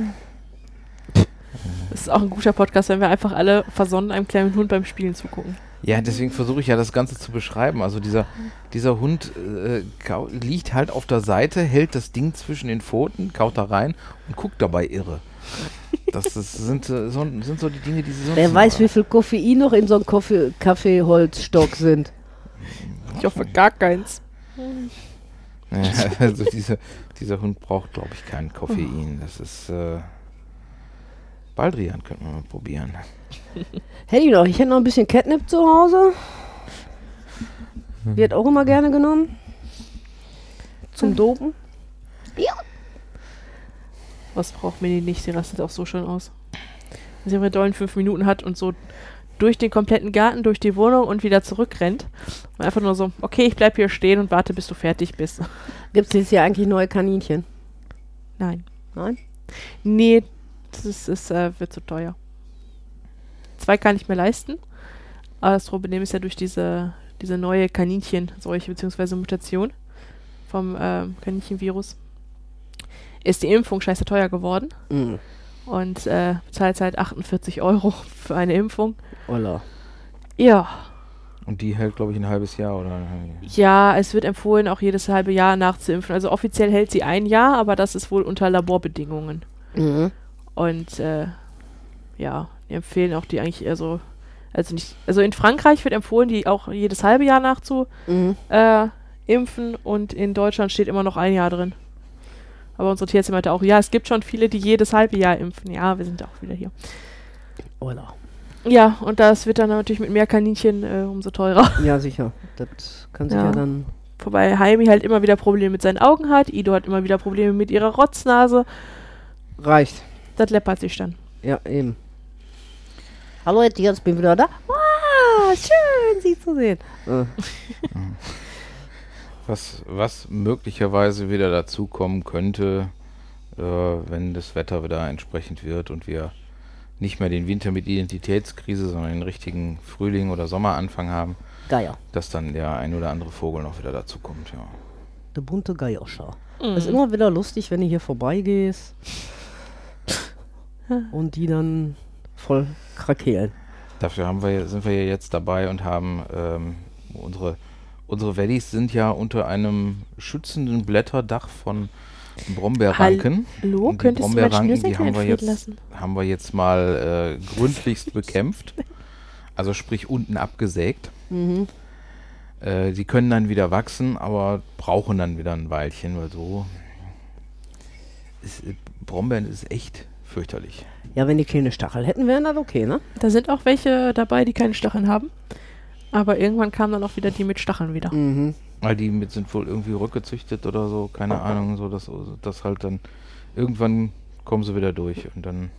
Das ist auch ein guter Podcast, wenn wir einfach alle versonnen einem kleinen Hund beim Spielen zugucken. Ja, deswegen versuche ich ja das Ganze zu beschreiben. Also dieser, dieser Hund äh, liegt halt auf der Seite, hält das Ding zwischen den Pfoten, kaut da rein und guckt dabei irre. Das ist, sind, äh, so, sind so die Dinge, die sie sonst Wer weiß, machen. wie viel Koffein noch in so einem Kaffee Kaffeeholzstock sind. Ich hoffe gar keins. Ja, also diese, dieser Hund braucht, glaube ich, kein Koffein. Das ist äh, Baldrian könnten wir mal probieren. Hätte ich noch. Ich hätte noch ein bisschen Catnip zu Hause. Wird auch immer gerne genommen. Zum Dopen. Was braucht Mini nicht? Sie rastet auch so schön aus. Wenn sie ihre dollen fünf Minuten hat und so durch den kompletten Garten, durch die Wohnung und wieder zurückrennt. Und einfach nur so, okay, ich bleib hier stehen und warte, bis du fertig bist. Gibt es dieses Jahr eigentlich neue Kaninchen? Nein. Nein? Nee, das ist, ist, äh, wird zu teuer. Zwei kann ich mir leisten. Aber das Problem ist ja durch diese, diese neue Kaninchenseuche bzw. Mutation vom ähm, Kaninchenvirus ist die Impfung scheiße teuer geworden. Mhm. Und äh, bezahlt halt 48 Euro für eine Impfung. Ola. Ja. Und die hält, glaube ich, ein halbes Jahr oder. Ja, es wird empfohlen, auch jedes halbe Jahr nachzuimpfen. Also offiziell hält sie ein Jahr, aber das ist wohl unter Laborbedingungen. Mhm. Und äh, ja, empfehlen auch die eigentlich eher so. Also nicht, also in Frankreich wird empfohlen, die auch jedes halbe Jahr nachzu Mhm. äh, impfen und in Deutschland steht immer noch ein Jahr drin. Aber unsere Tierärztin meinte auch, ja, es gibt schon viele, die jedes halbe Jahr impfen. Ja, wir sind auch wieder hier. Ola. Ja, und das wird dann natürlich mit mehr Kaninchen äh, umso teurer. Ja, sicher. Das kann sich ja, Ja. dann. Wobei Heimi halt immer wieder Probleme mit seinen Augen hat. Ido hat immer wieder Probleme mit ihrer Rotznase. Reicht. Das läppert sich dann. Ja, eben. Hallo, jetzt jetzt bin ich wieder da. Wow, schön, Sie zu sehen. Äh, Was, was möglicherweise wieder dazukommen könnte, äh, wenn das Wetter wieder entsprechend wird und wir nicht mehr den Winter mit Identitätskrise, sondern den richtigen Frühling oder Sommeranfang haben, Geier. dass dann der ein oder andere Vogel noch wieder dazukommt. Ja. Der bunte Geierscher. Mhm. Das ist immer wieder lustig, wenn du hier vorbeigehst. und die dann voll krakeelen. Dafür haben wir, sind wir ja jetzt dabei und haben ähm, unsere, unsere Valleys sind ja unter einem schützenden Blätterdach von Brombeerranken. Hallo, Und die könntest du Brombeerranken, die Schnürsenkel haben wir jetzt, lassen? haben wir jetzt mal äh, gründlichst bekämpft. Also sprich unten abgesägt. Mhm. Äh, die können dann wieder wachsen, aber brauchen dann wieder ein Weilchen, weil so ist, äh, Brombeeren ist echt fürchterlich. Ja, wenn die keine Stachel hätten, wären das okay, ne? Da sind auch welche dabei, die keine Stacheln haben. Aber irgendwann kamen dann auch wieder die mit Stacheln wieder. Mhm. Weil die mit sind wohl irgendwie rückgezüchtet oder so, keine Ahnung, so dass das halt dann irgendwann kommen sie wieder durch und dann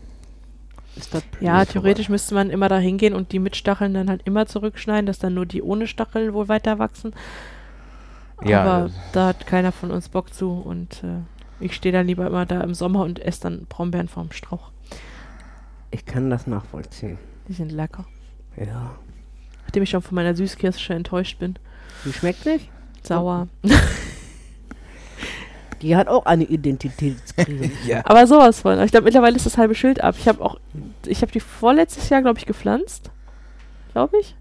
Ist das blöd? Ja, theoretisch müsste man immer da hingehen und die mit Stacheln dann halt immer zurückschneiden, dass dann nur die ohne Stacheln wohl weiter wachsen. Ja, Aber da hat keiner von uns Bock zu und äh, ich stehe dann lieber immer da im Sommer und esse dann Brombeeren vom Strauch. Ich kann das nachvollziehen. Die sind lecker. Ja. Nachdem ich schon von meiner Süßkirsche enttäuscht bin. Die schmeckt nicht? Sauer. Die hat auch eine Identitätskrise. ja. Aber sowas von. Ich glaube, mittlerweile ist das halbe Schild ab. Ich habe auch, ich habe die vorletztes Jahr, glaube ich, gepflanzt. Glaube ich.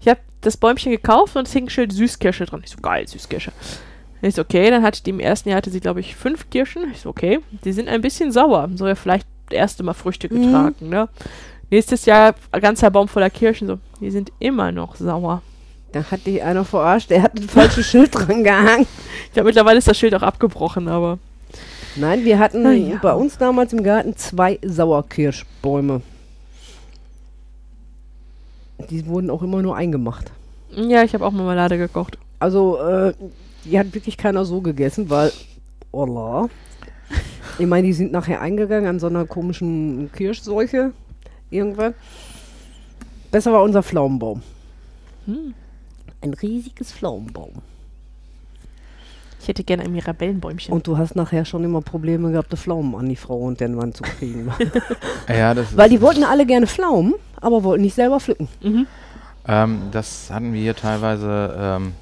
Ich habe das Bäumchen gekauft und es hing ein Schild Süßkirsche dran. Ich so, geil, Süßkirsche. Ich so, okay, dann hatte die im ersten Jahr, hatte sie, glaube ich, fünf Kirschen. Ich so, okay, die sind ein bisschen sauer. Soll ja vielleicht das erste Mal Früchte Mhm. getragen, ne? Nächstes Jahr ein ganzer Baum voller Kirschen. So, die sind immer noch sauer. Da hat dich einer verarscht, der hat ein falsches Schild dran gehangen. Ich glaube, mittlerweile ist das Schild auch abgebrochen, aber Nein, wir hatten ja. bei uns damals im Garten zwei Sauerkirschbäume. die wurden auch immer nur eingemacht. Ja, ich habe auch Marmelade gekocht. Also, äh, die hat wirklich keiner so gegessen, weil, Allah. Ich meine, die sind nachher eingegangen an so einer komischen Kirschseuche. Irgendwann. Besser war unser Pflaumenbaum. Hm. Ein riesiges Pflaumenbaum. Ich hätte gerne ein Mirabellenbäumchen. Und du hast nachher schon immer Probleme gehabt, die Pflaumen an die Frau und den Mann zu kriegen. Ja, das Weil die wollten alle gerne Pflaumen, aber wollten nicht selber pflücken. mhm. ähm, das hatten wir hier teilweise, ähm,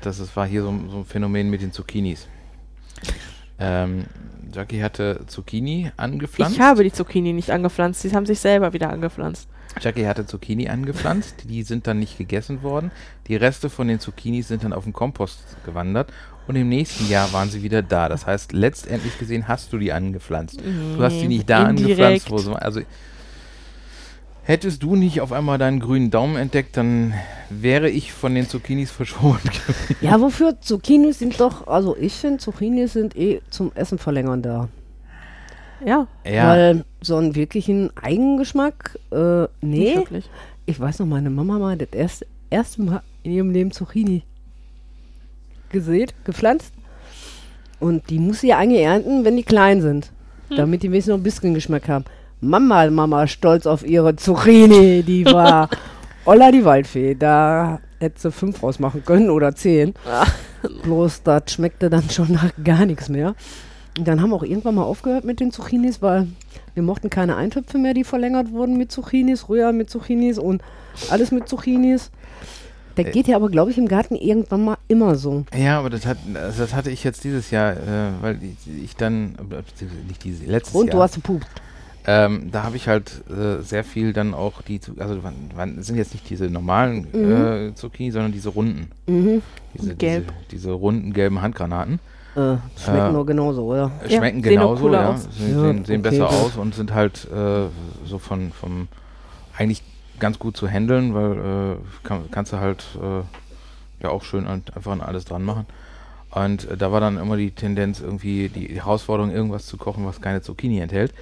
das, das war hier so, ein- so ein Phänomen mit den Zucchinis. Ähm, Jackie hatte Zucchini angepflanzt. Ich habe die Zucchini nicht angepflanzt. Sie haben sich selber wieder angepflanzt. Jackie hatte Zucchini angepflanzt, die sind dann nicht gegessen worden. Die Reste von den Zucchinis sind dann auf den Kompost gewandert und im nächsten Jahr waren sie wieder da. Das heißt, letztendlich gesehen hast du die angepflanzt. Du hast die nicht da Indirekt. angepflanzt, wo sie, also hättest du nicht auf einmal deinen grünen Daumen entdeckt, dann wäre ich von den Zucchinis verschont. Ja, wofür? Zucchinis sind doch, also ich finde, Zucchinis sind eh zum Essen verlängern da. Ja, Ja, Weil so einen wirklichen Eigengeschmack, äh, nicht nee. wirklich. Ich weiß noch, meine Mama mal das erste, erste Mal in ihrem Leben Zucchini gesät, gepflanzt. Und die muss sie ja eigentlich ernten, wenn die klein sind. Damit die wenigstens noch ein bisschen Geschmack haben. Mama, Mama, stolz auf ihre Zucchini. Die war Olla die Waldfee. Da hätte sie fünf rausmachen können oder zehn. Bloß das schmeckte dann schon nach gar nichts mehr. Und dann haben wir auch irgendwann mal aufgehört mit den Zucchinis, weil wir mochten keine Eintöpfe mehr, die verlängert wurden mit Zucchinis, Rührei mit Zucchinis und alles mit Zucchinis. Der Äh. geht ja aber, glaube ich, im Garten irgendwann mal immer so. ja, aber das, hat, also das hatte ich jetzt dieses Jahr, äh, weil ich, ich dann, äh, nicht dieses, letztes Und Jahr. du hast gepupt. Ähm, da habe ich halt äh, sehr viel dann auch die, also sind jetzt nicht diese normalen Mhm. äh, Zucchini, sondern diese runden. Mhm. Diese. Diese, diese runden gelben Handgranaten. Äh, schmecken Äh, nur genauso, oder? Äh, Ja, schmecken sehen auch genauso, ja. aus. Sehen, Ja, sehen, sehen okay, besser aus und sind halt äh, so von, vom eigentlich ganz gut zu handeln, weil kann, kannst du halt ja auch schön einfach an alles dran machen. Und da war dann immer die Tendenz, irgendwie die Herausforderung, irgendwas zu kochen, was keine Zucchini enthält.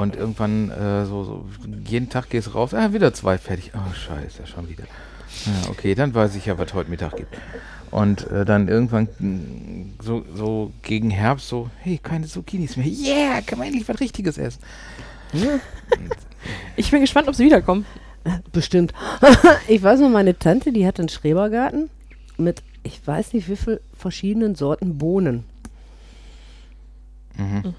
Und irgendwann äh, so, so, jeden Tag gehst du raus, ah, wieder zwei fertig. Oh, scheiße, schon wieder. Ja, okay, dann weiß ich ja, was heute Mittag gibt. Und äh, dann irgendwann mh, so, so gegen Herbst so, hey, keine Zucchinis mehr. Yeah, kann man endlich was Richtiges essen. Ich bin gespannt, ob sie wiederkommen. Bestimmt. ich weiß noch, meine Tante, die hat einen Schrebergarten mit, ich weiß nicht wie viel verschiedenen Sorten Bohnen. Mhm.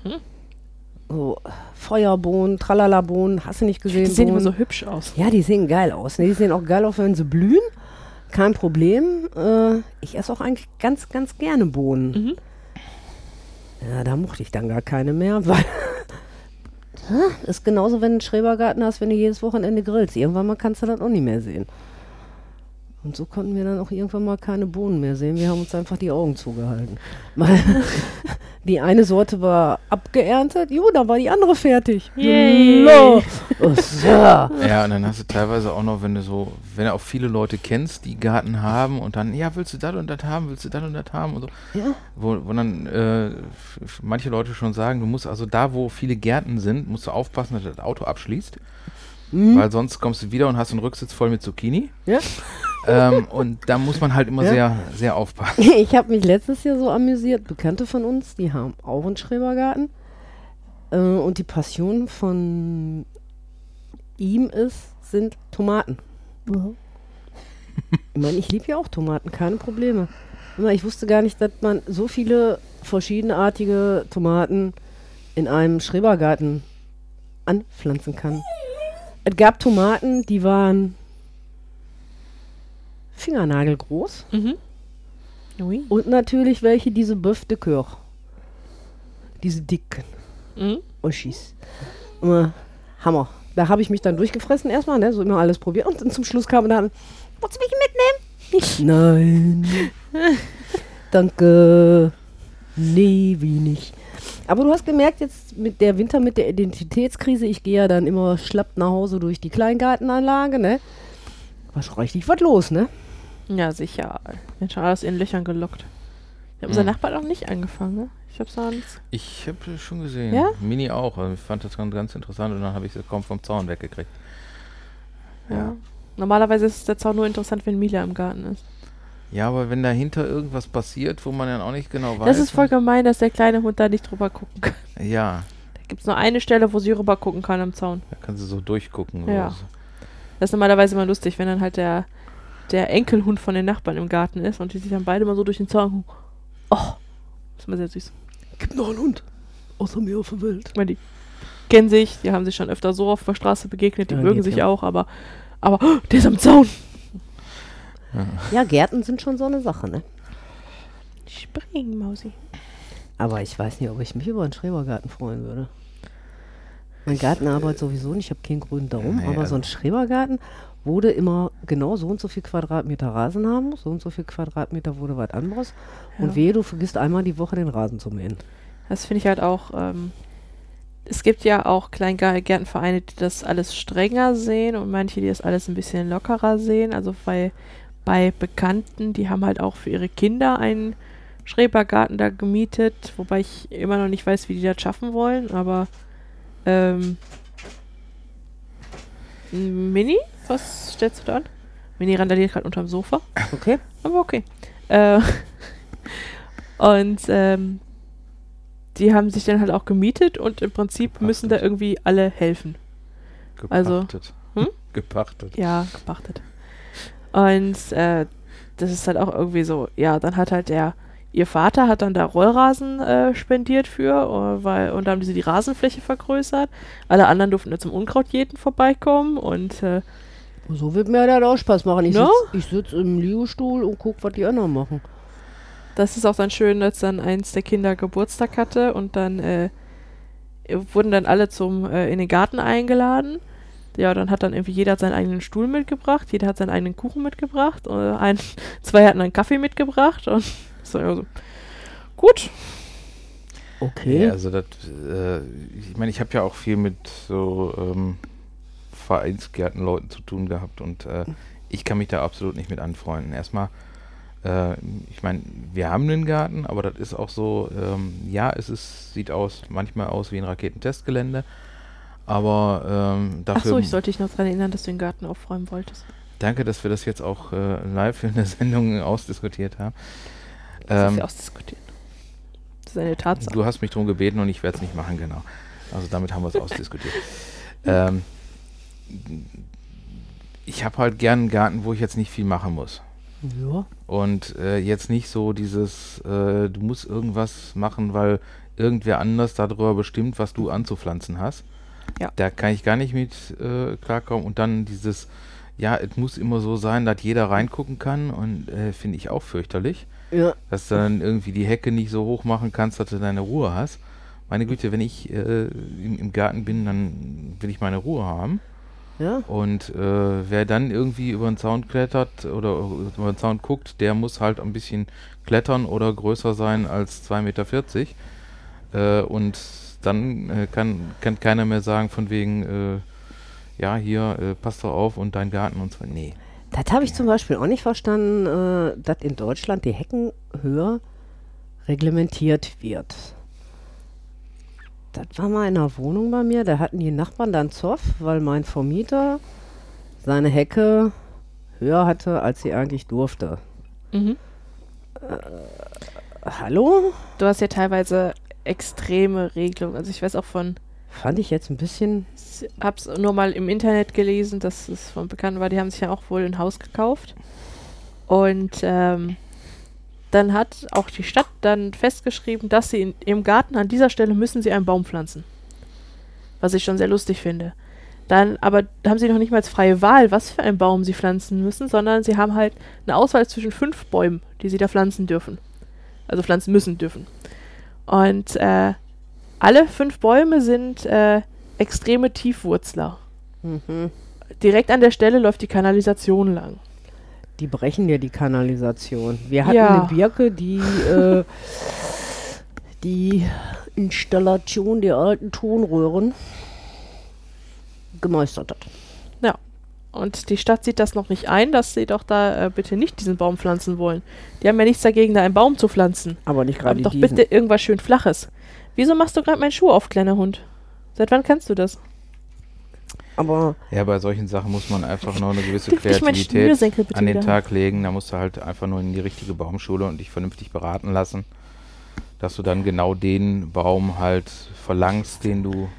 So Feuerbohnen, Tralala-Bohnen, hast du nicht gesehen? Die sehen immer Bohnen? so hübsch aus. Ja, die sehen geil aus. Ne? Die sehen auch geil aus, wenn sie blühen. Kein Problem. Äh, ich esse auch eigentlich ganz, ganz gerne Bohnen. Mhm. Ja, da mochte ich dann gar keine mehr, weil Ja, ist genauso, wenn du einen Schrebergarten hast, wenn du jedes Wochenende grillst. Irgendwann mal kannst du das auch nicht mehr sehen. Und so konnten wir dann auch irgendwann mal keine Bohnen mehr sehen. Wir haben uns einfach die Augen zugehalten. Weil die eine Sorte war abgeerntet, jo, dann war die andere fertig. Yay. Oh, so. Ja, und dann hast du teilweise auch noch, wenn du so, wenn du auch viele Leute kennst, die Garten haben und dann, ja, willst du das und das haben, willst du das und das haben und so. Ja. Wo, wo dann äh, manche Leute schon sagen, du musst also da, wo viele Gärten sind, musst du aufpassen, dass du das Auto abschließt. Hm? Weil sonst kommst du wieder und hast einen Rücksitz voll mit Zucchini. Ja. Ähm, und da muss man halt immer Ja. sehr, sehr aufpassen. Ich habe mich letztes Jahr so amüsiert. Bekannte von uns, die haben auch einen Schrebergarten. Äh, und die Passion von ihm ist, sind Tomaten. Ich meine, ich liebe ja auch Tomaten, keine Probleme. Ich wusste gar nicht, dass man so viele verschiedenartige Tomaten in einem Schrebergarten anpflanzen kann. Es gab Tomaten, die waren fingernagelgroß. Mhm. Ui. Und natürlich welche, diese Bœuf de Coeur. Diese dicken Mhm. Oschis. Äh, Hammer. Da habe ich mich dann durchgefressen erstmal, ne? so immer alles probiert. Und dann zum Schluss kam dann, willst du mich mitnehmen? Ich, nein. Danke. Nee, wie nicht. Aber du hast gemerkt, jetzt mit der Winter, mit der Identitätskrise, ich gehe ja dann immer schlapp nach Hause durch die Kleingartenanlage, ne? War schon richtig was los, ne? Ja, sicher. Schon alles in Löchern gelockt. Ja, unser Mhm. Nachbar hat auch nicht angefangen, ne? Ich hab's sonst. Ich habe schon gesehen. Ja? Mini auch. Also ich fand das ganz, ganz interessant und dann habe ich sie kaum vom Zaun weggekriegt. Ja. Ja. Normalerweise ist der Zaun nur interessant, wenn Mila im Garten ist. Ja, aber wenn dahinter irgendwas passiert, wo man dann auch nicht genau weiß. Das ist voll gemein, dass der kleine Hund da nicht drüber gucken kann. Ja, Da gibt es nur eine Stelle, wo sie rüber gucken kann am Zaun. da kannst du so durchgucken. Ja. So. Das ist normalerweise immer lustig, wenn dann halt der, der Enkelhund von den Nachbarn im Garten ist und die sich dann beide mal so durch den Zaun gucken. Oh, das ist immer sehr süß. Gibt noch einen Hund. Außer mir auf der Welt. Ich meine, die kennen sich, die haben sich schon öfter so auf der Straße begegnet, die Ja, mögen sich ja. auch, aber, aber oh, der ist am Zaun. Ja, Gärten sind schon so eine Sache, ne? Spring, Mausi. Aber ich weiß nicht, ob ich mich über einen Schrebergarten freuen würde. Mein Gartenarbeit sowieso nicht, ich habe keinen grünen Daumen, Nee, aber so ein also- Schrebergarten wurde immer genau so und so viel Quadratmeter Rasen haben, so und so viel Quadratmeter wurde was anderes. Ja. Und wehe, du vergisst einmal die Woche den Rasen zu mähen. Das finde ich halt auch. Ähm, es gibt ja auch Kleingärtenvereine, die das alles strenger sehen und manche, die das alles ein bisschen lockerer sehen. Also bei, bei Bekannten, die haben halt auch für ihre Kinder einen Schrebergarten da gemietet, wobei ich immer noch nicht weiß, wie die das schaffen wollen, aber ähm, Mini, was stellst du da an? Mini randaliert gerade unterm Sofa. Okay? Aber okay. Äh, und ähm, die haben sich dann halt auch gemietet und im Prinzip müssen da irgendwie alle helfen. Also, Gepachtet. hm? Gepachtet. Ja, gepachtet. Und äh, das ist halt auch irgendwie so, ja, dann hat halt der, ihr Vater hat dann da Rollrasen äh, spendiert für, äh, weil, und dann haben sie die Rasenfläche vergrößert. Alle anderen durften da zum Unkrautjäten vorbeikommen und äh, So wird mir das auch Spaß machen. Ich No? sitze ich sitz im Liegestuhl und guck, was die anderen machen. Das ist auch dann schön, als dann eins der Kinder Geburtstag hatte und dann äh, wurden dann alle zum äh, in den Garten eingeladen. Ja, dann hat dann irgendwie jeder seinen eigenen Stuhl mitgebracht, jeder hat seinen eigenen Kuchen mitgebracht, äh, ein, zwei hatten einen Kaffee mitgebracht und so, ja, so. gut. Okay. Ja, also das, äh, ich meine, ich habe ja auch viel mit so ähm, Vereinsgärtenleuten zu tun gehabt und äh, ich kann mich da absolut nicht mit anfreunden. Erstmal, äh, ich meine, wir haben einen Garten, aber das ist auch so, ähm, ja, es ist, sieht aus, manchmal aus wie ein Raketentestgelände, aber ähm, dafür so, ich sollte dich noch daran erinnern, dass du den Garten aufräumen wolltest. danke, dass wir das jetzt auch äh, live in der Sendung ausdiskutiert haben. Das ist Ähm, ja ausdiskutiert. Das ist eine Tatsache. Du hast mich darum gebeten und ich werde es nicht machen, genau. Also damit haben wir es ausdiskutiert. Ähm, ich habe halt gern einen Garten, wo ich jetzt nicht viel machen muss. Ja. Und äh, jetzt nicht so dieses, äh, du musst irgendwas machen, weil irgendwer anders darüber bestimmt, was du anzupflanzen hast. Ja. Da kann ich gar nicht mit äh, klarkommen. Und dann dieses, ja, es muss immer so sein, dass jeder reingucken kann und äh, finde ich auch fürchterlich Ja. dass du dann irgendwie die Hecke nicht so hoch machen kannst, dass du deine Ruhe hast. Meine Güte, wenn ich äh, im, im Garten bin, dann will ich meine Ruhe haben. Ja. Und äh, wer dann irgendwie über den Zaun klettert oder über den Zaun guckt, der muss halt ein bisschen klettern oder größer sein als 2,40 Meter. Äh, und dann äh, kann, kann keiner mehr sagen von wegen, äh, ja, hier, äh, pass doch auf und dein Garten und so. Nee. Das habe ich zum Beispiel auch nicht verstanden, äh, dass in Deutschland die Heckenhöhe reglementiert wird. Das war mal in einer Wohnung bei mir, da hatten die Nachbarn dann Zoff, weil mein Vermieter seine Hecke höher hatte, als sie eigentlich durfte. Mhm. Hallo? Du hast ja teilweise extreme Regelungen. Also ich weiß auch von Fand ich jetzt ein bisschen. Ich hab's nur mal im Internet gelesen, dass es von Bekannten war, die haben sich ja auch wohl ein Haus gekauft. Und ähm, dann hat auch die Stadt dann festgeschrieben, dass sie in, im Garten an dieser Stelle müssen sie einen Baum pflanzen. Was ich schon sehr lustig finde. Dann, aber haben sie noch nicht mal als freie Wahl, was für einen Baum sie pflanzen müssen, sondern sie haben halt eine Auswahl zwischen fünf Bäumen, die sie da pflanzen dürfen. Also pflanzen müssen dürfen. Und äh, alle fünf Bäume sind äh, extreme Tiefwurzler. Mhm. Direkt an der Stelle läuft die Kanalisation lang. Die brechen ja die Kanalisation. Wir hatten Ja. eine Birke, die äh, die Installation der alten Tonröhren gemeistert hat. Und die Stadt sieht das noch nicht ein, dass sie doch da äh, bitte nicht diesen Baum pflanzen wollen. Die haben ja nichts dagegen, da einen Baum zu pflanzen. Aber nicht gerade doch diesen. bitte irgendwas schön Flaches. Wieso machst du gerade meinen Schuh auf, kleiner Hund? Seit wann kannst du das? Aber Ja, bei solchen Sachen muss man einfach noch eine gewisse Kreativität an den wieder Tag legen. Da musst du halt einfach nur in die richtige Baumschule und dich vernünftig beraten lassen, dass du dann genau den Baum halt verlangst, den du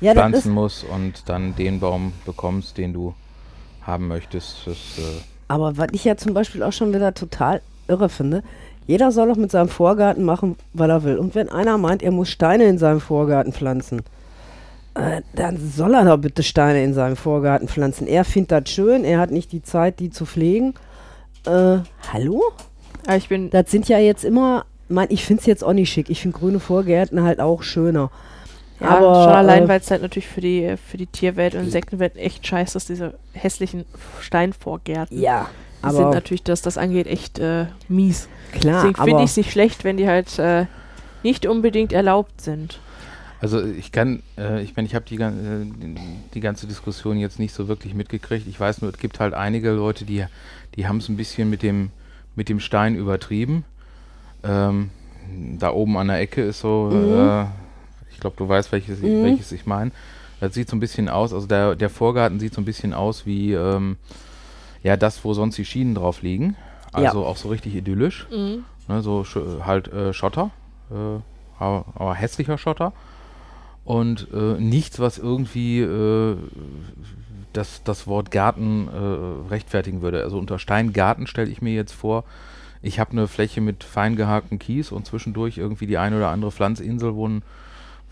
ja, pflanzen musst und dann den Baum bekommst, den du haben möchtest. Das, äh, aber was ich ja zum Beispiel auch schon wieder total irre finde, jeder soll doch mit seinem Vorgarten machen, was er will. Und wenn einer meint, er muss Steine in seinem Vorgarten pflanzen, äh, dann soll er doch bitte Steine in seinem Vorgarten pflanzen. Er findet das schön, er hat nicht die Zeit, die zu pflegen. Äh, hallo? Aber ich bin, Das sind ja jetzt immer, mein, ich finde es jetzt auch nicht schick. Ich finde grüne Vorgärten halt auch schöner. Ja, aber, schon allein, äh, weil es halt natürlich für die, für die Tierwelt und Insektenwelt echt scheiße ist, diese hässlichen Steinvorgärten. Ja, Die sind aber natürlich, was das angeht, echt äh, mies. klar, Deswegen finde ich es nicht schlecht, wenn die halt äh, nicht unbedingt erlaubt sind. Also ich kann, äh, ich meine, ich habe die, äh, die, die ganze Diskussion jetzt nicht so wirklich mitgekriegt. Ich weiß nur, es gibt halt einige Leute, die, die haben es ein bisschen mit dem, mit dem Stein übertrieben. Ähm, da oben an der Ecke ist so, Mhm. Äh, ich glaube, du weißt, welches, Mhm. welches ich meine. Das sieht so ein bisschen aus, also der, der Vorgarten sieht so ein bisschen aus wie ähm, ja das, wo sonst die Schienen drauf liegen. Ja. Also auch so richtig idyllisch. Mhm. Ne, so sch- halt äh, Schotter, äh, aber, aber hässlicher Schotter. Und äh, nichts, was irgendwie äh, das, das Wort Garten äh, rechtfertigen würde. Also unter Steingarten stelle ich mir jetzt vor, ich habe eine Fläche mit fein gehaktem Kies und zwischendurch irgendwie die eine oder andere Pflanzinsel, wo ein,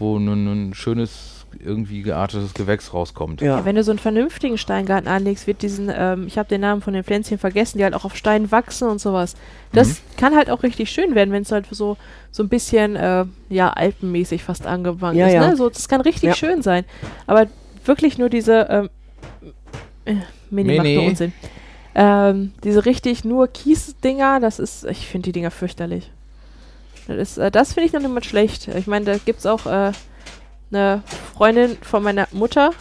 wo ein, ein schönes, irgendwie geartetes Gewächs rauskommt. ja. Ja, wenn du so einen vernünftigen Steingarten anlegst, wird diesen, ähm, ich habe den Namen von den Pflänzchen vergessen, die halt auch auf Steinen wachsen und sowas. Das Mhm. kann halt auch richtig schön werden, wenn es halt so, so ein bisschen, äh, ja, alpenmäßig fast angefangen Ja, ist. ja. Ne? So, das kann richtig Ja. schön sein. Aber wirklich nur diese, ähm, äh, Mini macht Mini. nur Unsinn. Ähm, diese richtig nur Kies-Dinger, das ist, ich finde die Dinger fürchterlich. Das, äh, das finde ich noch nicht mal schlecht. Ich meine, da gibt es auch äh, eine Freundin von meiner Mutter,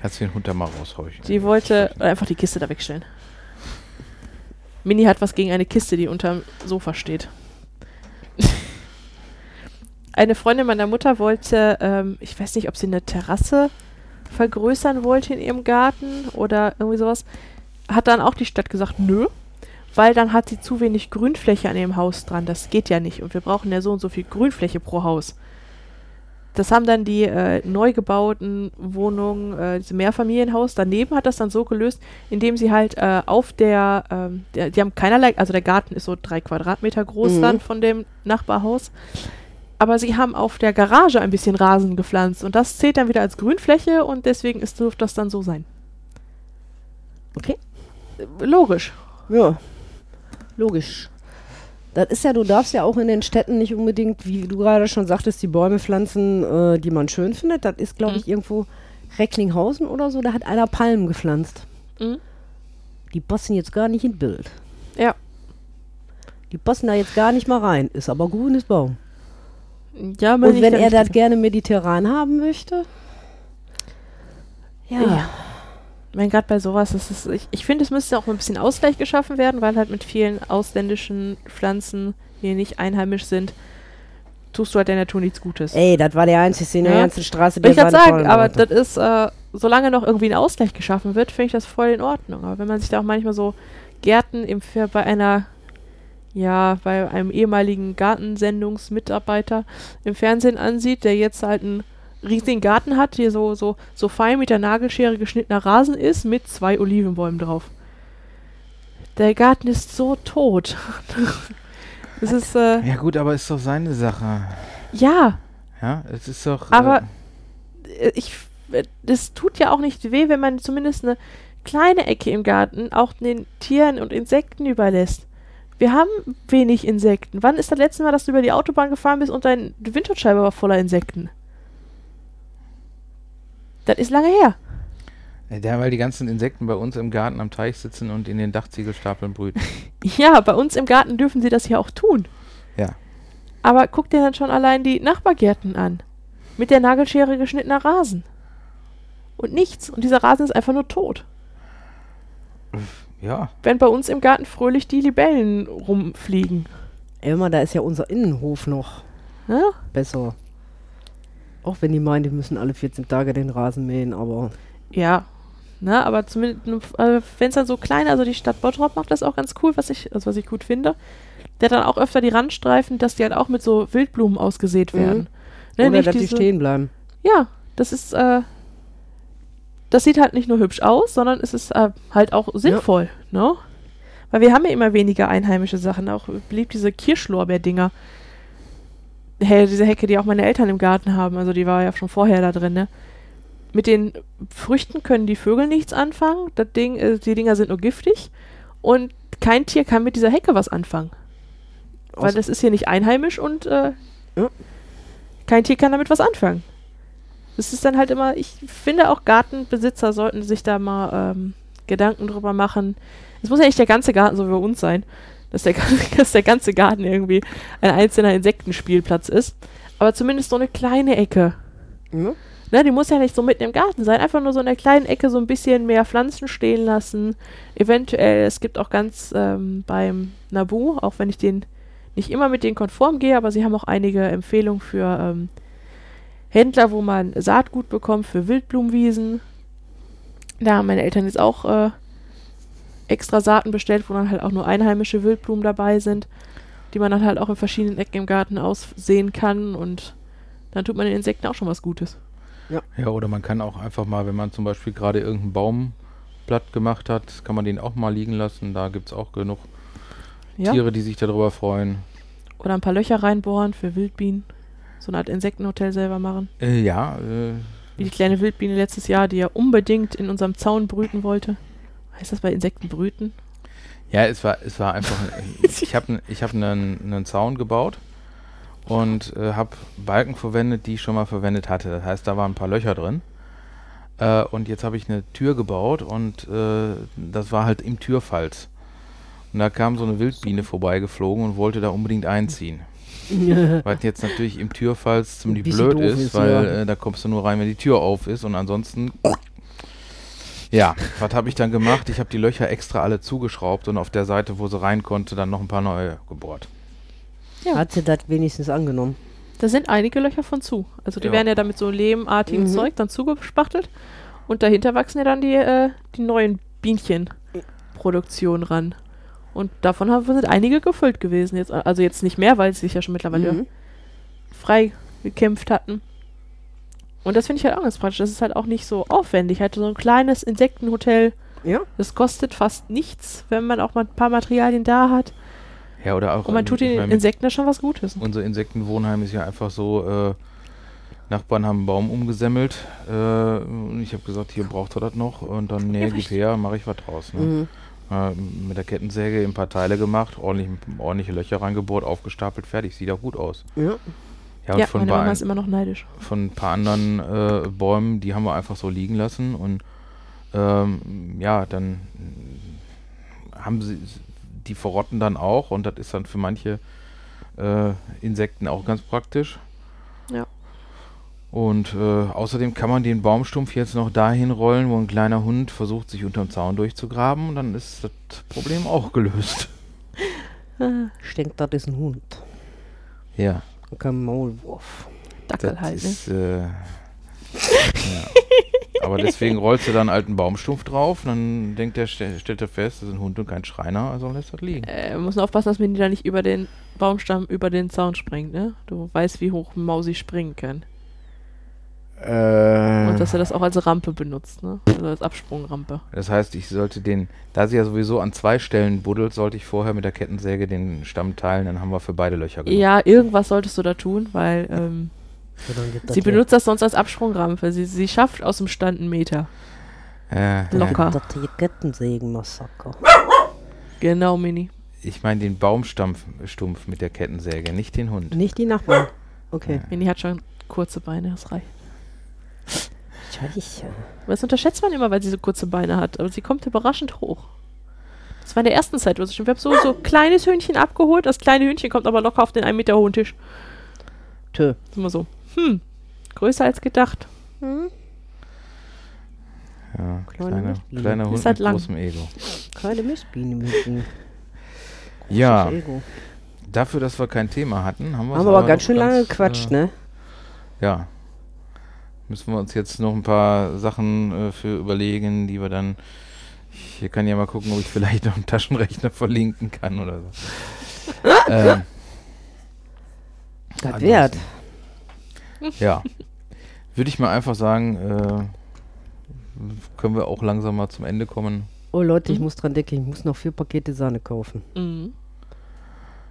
Kannst du den Hund da mal rausheuchen? die wollte einfach die Kiste da wegstellen. Mini hat was gegen eine Kiste, die unterm Sofa steht. eine Freundin meiner Mutter wollte, ähm, ich weiß nicht, ob sie eine Terrasse vergrößern wollte in ihrem Garten oder irgendwie sowas. Hat dann auch die Stadt gesagt, nö, weil dann hat sie zu wenig Grünfläche an ihrem Haus dran. Das geht ja nicht. Und wir brauchen ja so und so viel Grünfläche pro Haus. Das haben dann die äh, neu gebauten Wohnungen, äh, diese Mehrfamilienhaus daneben hat das dann so gelöst, indem sie halt äh, auf der, ähm, der, die haben keinerlei, also der Garten ist so drei Quadratmeter groß Mhm. dann von dem Nachbarhaus. Aber sie haben auf der Garage ein bisschen Rasen gepflanzt und das zählt dann wieder als Grünfläche und deswegen ist, dürfte das dann so sein. Okay. Logisch. Ja, logisch. Das ist ja, du darfst ja auch in den Städten nicht unbedingt, wie du gerade schon sagtest, die Bäume pflanzen, äh, die man schön findet. Das ist, glaube Mhm. ich, irgendwo Recklinghausen oder so. Da hat einer Palmen gepflanzt. Mhm. Die passen jetzt gar nicht in Bild. Ja. Die passen da jetzt gar nicht mal rein. Ist aber grünes Baum. Ja, Und wenn er das gerne mediterran haben möchte, ja, Ja. Ich meine, gerade bei sowas, ist es, ich, ich finde, es müsste auch ein bisschen Ausgleich geschaffen werden, weil halt mit vielen ausländischen Pflanzen, die nicht einheimisch sind, tust du halt der Natur nichts Gutes. ey, das war der einzige in der Ja. ganzen Straße, ich der gerade seine sagen, aber das ist, äh, solange noch irgendwie ein Ausgleich geschaffen wird, finde ich das voll in Ordnung. Aber wenn man sich da auch manchmal so Gärten im, bei einer, ja, bei einem ehemaligen Gartensendungsmitarbeiter im Fernsehen ansieht, der jetzt halt einen riesigen Garten hat, hier so, so, so fein mit der Nagelschere geschnittener Rasen ist, mit zwei Olivenbäumen drauf. Der Garten ist so tot. Es ist, äh, Ja gut, aber ist doch seine Sache. ja, Ja, es ist doch. Aber- äh, äh, ich, äh, das tut ja auch nicht weh, wenn man zumindest eine kleine Ecke im Garten auch den Tieren und Insekten überlässt. Wir haben wenig Insekten. Wann ist das letzte Mal, dass du über die Autobahn gefahren bist und deine Windschutzscheibe war voller Insekten? Das ist lange her. Ja, weil die ganzen Insekten bei uns im Garten am Teich sitzen und in den Dachziegelstapeln brüten. Ja, bei uns im Garten dürfen sie das ja auch tun. Ja. Aber guck dir dann schon allein die Nachbargärten an. Mit der Nagelschere geschnittener Rasen. Und nichts. Und dieser Rasen ist einfach nur tot. Ja. wenn bei uns im Garten fröhlich die Libellen rumfliegen. Immer, da ist ja unser Innenhof noch Ja? besser. Auch wenn die meinen, die müssen alle 14 Tage den Rasen mähen, aber Ja, Ne, aber zumindest, äh, wenn es dann so klein, also die Stadt Bottrop macht das auch ganz cool, was ich, also was ich gut finde. Der dann auch öfter die Randstreifen, dass die halt auch mit so Wildblumen ausgesät Mhm. werden. Ne, Oder dass die diese- stehen bleiben. Ja, das ist, äh, das sieht halt nicht nur hübsch aus, sondern es ist äh, halt auch sinnvoll, ne? Weil wir haben ja immer weniger einheimische Sachen, auch beliebt diese Kirschlorbeer-Dinger. Hey, diese Hecke, die auch meine Eltern im Garten haben, also die war ja schon vorher da drin, ne? Mit den Früchten können die Vögel nichts anfangen, das Ding, äh, die Dinger sind nur giftig und kein Tier kann mit dieser Hecke was anfangen. Weil Außer- das ist hier nicht einheimisch und äh, Ja. kein Tier kann damit was anfangen. Das ist dann halt immer, ich finde auch Gartenbesitzer sollten sich da mal ähm, Gedanken drüber machen. Es muss ja nicht der ganze Garten so wie bei uns sein, dass der, dass der ganze Garten irgendwie ein einzelner Insektenspielplatz ist. Aber zumindest so eine kleine Ecke. Ja. Ne, die muss ja nicht so mitten im Garten sein, einfach nur so in der kleinen Ecke so ein bisschen mehr Pflanzen stehen lassen. Eventuell, es gibt auch ganz ähm, beim Nabu, auch wenn ich den nicht immer mit denen konform gehe, aber sie haben auch einige Empfehlungen für ähm, Händler, wo man Saatgut bekommt für Wildblumenwiesen. Da haben meine Eltern jetzt auch äh, extra Saaten bestellt, wo dann halt auch nur einheimische Wildblumen dabei sind, die man dann halt auch in verschiedenen Ecken im Garten aussehen kann und dann tut man den Insekten auch schon was Gutes. Ja, oder man kann auch einfach mal, wenn man zum Beispiel gerade irgendeinen Baum platt gemacht hat, kann man den auch mal liegen lassen. Da gibt es auch genug Ja? Tiere, die sich darüber freuen. Oder ein paar Löcher reinbohren für Wildbienen. So eine Art Insektenhotel selber machen. Äh, ja, äh, Wie die kleine Wildbiene letztes Jahr, die ja unbedingt in unserem Zaun brüten wollte. Heißt das bei Insekten brüten? ja, es war, es war einfach. ich habe ich hab einen, einen Zaun gebaut und äh, habe Balken verwendet, die ich schon mal verwendet hatte. Das heißt, da waren ein paar Löcher drin. Äh, und jetzt habe ich eine Tür gebaut und äh, das war halt im Türfalz. Und da kam so eine Wildbiene vorbeigeflogen und wollte da unbedingt einziehen. Weil jetzt natürlich im Türfalz ziemlich blöd ist, ist, weil ja. äh, da kommst du nur rein, wenn die Tür auf ist und ansonsten. Ja, was habe ich dann gemacht? Ich habe die Löcher extra alle zugeschraubt und auf der Seite, wo sie rein konnte, dann noch ein paar neue gebohrt. Ja. Hat sie das wenigstens angenommen? Da sind einige Löcher von zu. Also die Ja. werden ja damit so lehmartigem Mhm. Zeug dann zugespachtelt. Und dahinter wachsen ja dann die, äh, die neuen Bienchenproduktionen ran. Und davon haben, sind einige gefüllt gewesen. Jetzt, also jetzt nicht mehr, weil sie sich ja schon mittlerweile Mhm. frei gekämpft hatten. Und das finde ich halt auch ganz praktisch. Das ist halt auch nicht so aufwendig. Halt so ein kleines Insektenhotel. Ja. Das kostet fast nichts, wenn man auch mal ein paar Materialien da hat. Ja, oder auch. Und man tut den mein, Insekten ja schon was Gutes. Unser Insektenwohnheim ist ja einfach so, äh, Nachbarn haben einen Baum umgesemmelt äh, und ich habe gesagt, hier braucht ihr das noch und dann, nee, Ja, gib her, mache ich was draus. Ne? Mhm. Äh, mit der Kettensäge ein paar Teile gemacht, ordentlich, ordentliche Löcher reingebohrt, aufgestapelt, fertig, sieht auch gut aus. Ja. Ja, und Ja, von, meine Mama ein, ist immer noch neidisch. von ein paar anderen äh, Bäumen, die haben wir einfach so liegen lassen und ähm, ja, dann haben sie, die verrotten dann auch und das ist dann für manche äh, Insekten auch ganz praktisch. Ja. Und äh, außerdem kann man den Baumstumpf jetzt noch dahin rollen, wo ein kleiner Hund versucht, sich unterm Zaun durchzugraben und dann ist das Problem auch gelöst. Ich denke, das ist ein Hund. Ja, Und kein Maulwurf. Dackel das halt, ne? ist, äh, ja. Aber deswegen rollst du dann einen alten Baumstumpf drauf, dann denkt der, ste- stellt er fest, das ist ein Hund und kein Schreiner, also lässt das liegen. Äh, muss nur aufpassen, dass man die da nicht über den Baumstamm, über den Zaun springt, ne? Du weißt, wie hoch Mausi springen kann. Äh, Und dass er das auch als Rampe benutzt, ne? Also als Absprungrampe. das heißt, ich sollte den, da sie ja sowieso an zwei Stellen buddelt, sollte ich vorher mit der Kettensäge den Stamm teilen, dann haben wir für beide Löcher genug. Ja, irgendwas solltest du da tun, weil ähm, Ja, das sie benutzt das sonst als Absprungrampe. Sie, sie schafft aus dem Stand einen Meter. Äh, Locker. Das hier Kettensägen-Massaker. Genau, Mini. ich meine den Baumstumpf Stumpf mit der Kettensäge, nicht den Hund. Nicht die Nachbarn. Okay. Mini hat schon kurze Beine, das reicht. Scheiße. Aber das unterschätzt man immer, weil sie so kurze Beine hat. Aber sie kommt überraschend hoch. Das war in der ersten Zeit. Also ich habe so so ein kleines Hühnchen abgeholt. Das kleine Hühnchen kommt aber locker auf den 1 Meter hohen Tisch. Tö. Ist immer so. Hm, größer als gedacht. Ja, Kleine kleiner, kleiner Ist Hund halt mit lang. großem Ego. Keine Mistbiene mit dem Ja, Ego. dafür, dass wir kein Thema hatten, haben wir Haben wir aber ganz schön lange gequatscht, ne? Ja. Müssen wir uns jetzt noch ein paar Sachen äh, für überlegen, die wir dann. Ich kann ja mal gucken, ob ich vielleicht noch einen Taschenrechner verlinken kann oder so. ähm, Das wert. Ja. Würde ich mal einfach sagen, äh, können wir auch langsam mal zum Ende kommen. Oh Leute, ich Mhm. muss dran denken, ich muss noch vier Pakete Sahne kaufen. Mhm.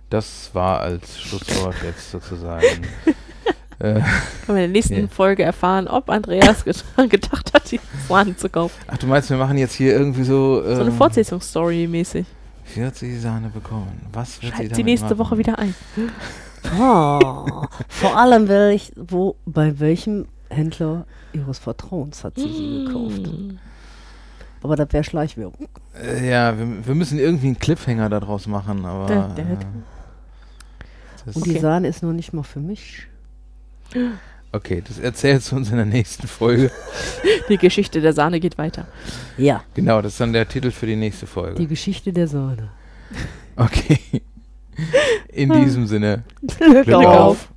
Das war als Schlusswort jetzt sozusagen. äh, Können wir in der nächsten Ja. Folge erfahren, ob Andreas gedacht hat, die Sahne zu kaufen. ach, du meinst, wir machen jetzt hier irgendwie so. So eine ähm, Fortsetzungsstory mäßig. Wird sie Sahne bekommen? Was wird sie Schreibt sie damit nächste machen? Woche wieder ein. Oh, vor allem, welch, wo, bei welchem Händler ihres Vertrauens hat sie sie gekauft. Mm. Aber das wäre Schleichwerbung. Äh, ja, wir, wir müssen irgendwie einen Cliffhanger daraus machen, aber. Da, da, da. Und Okay. die Sahne ist noch nicht mal für mich. Okay, das erzählst du uns in der nächsten Folge. Die Geschichte der Sahne geht weiter. Ja, genau, das ist dann der Titel für die nächste Folge. die Geschichte der Sahne. okay. In diesem Sinne, Glück Glück auf. auf.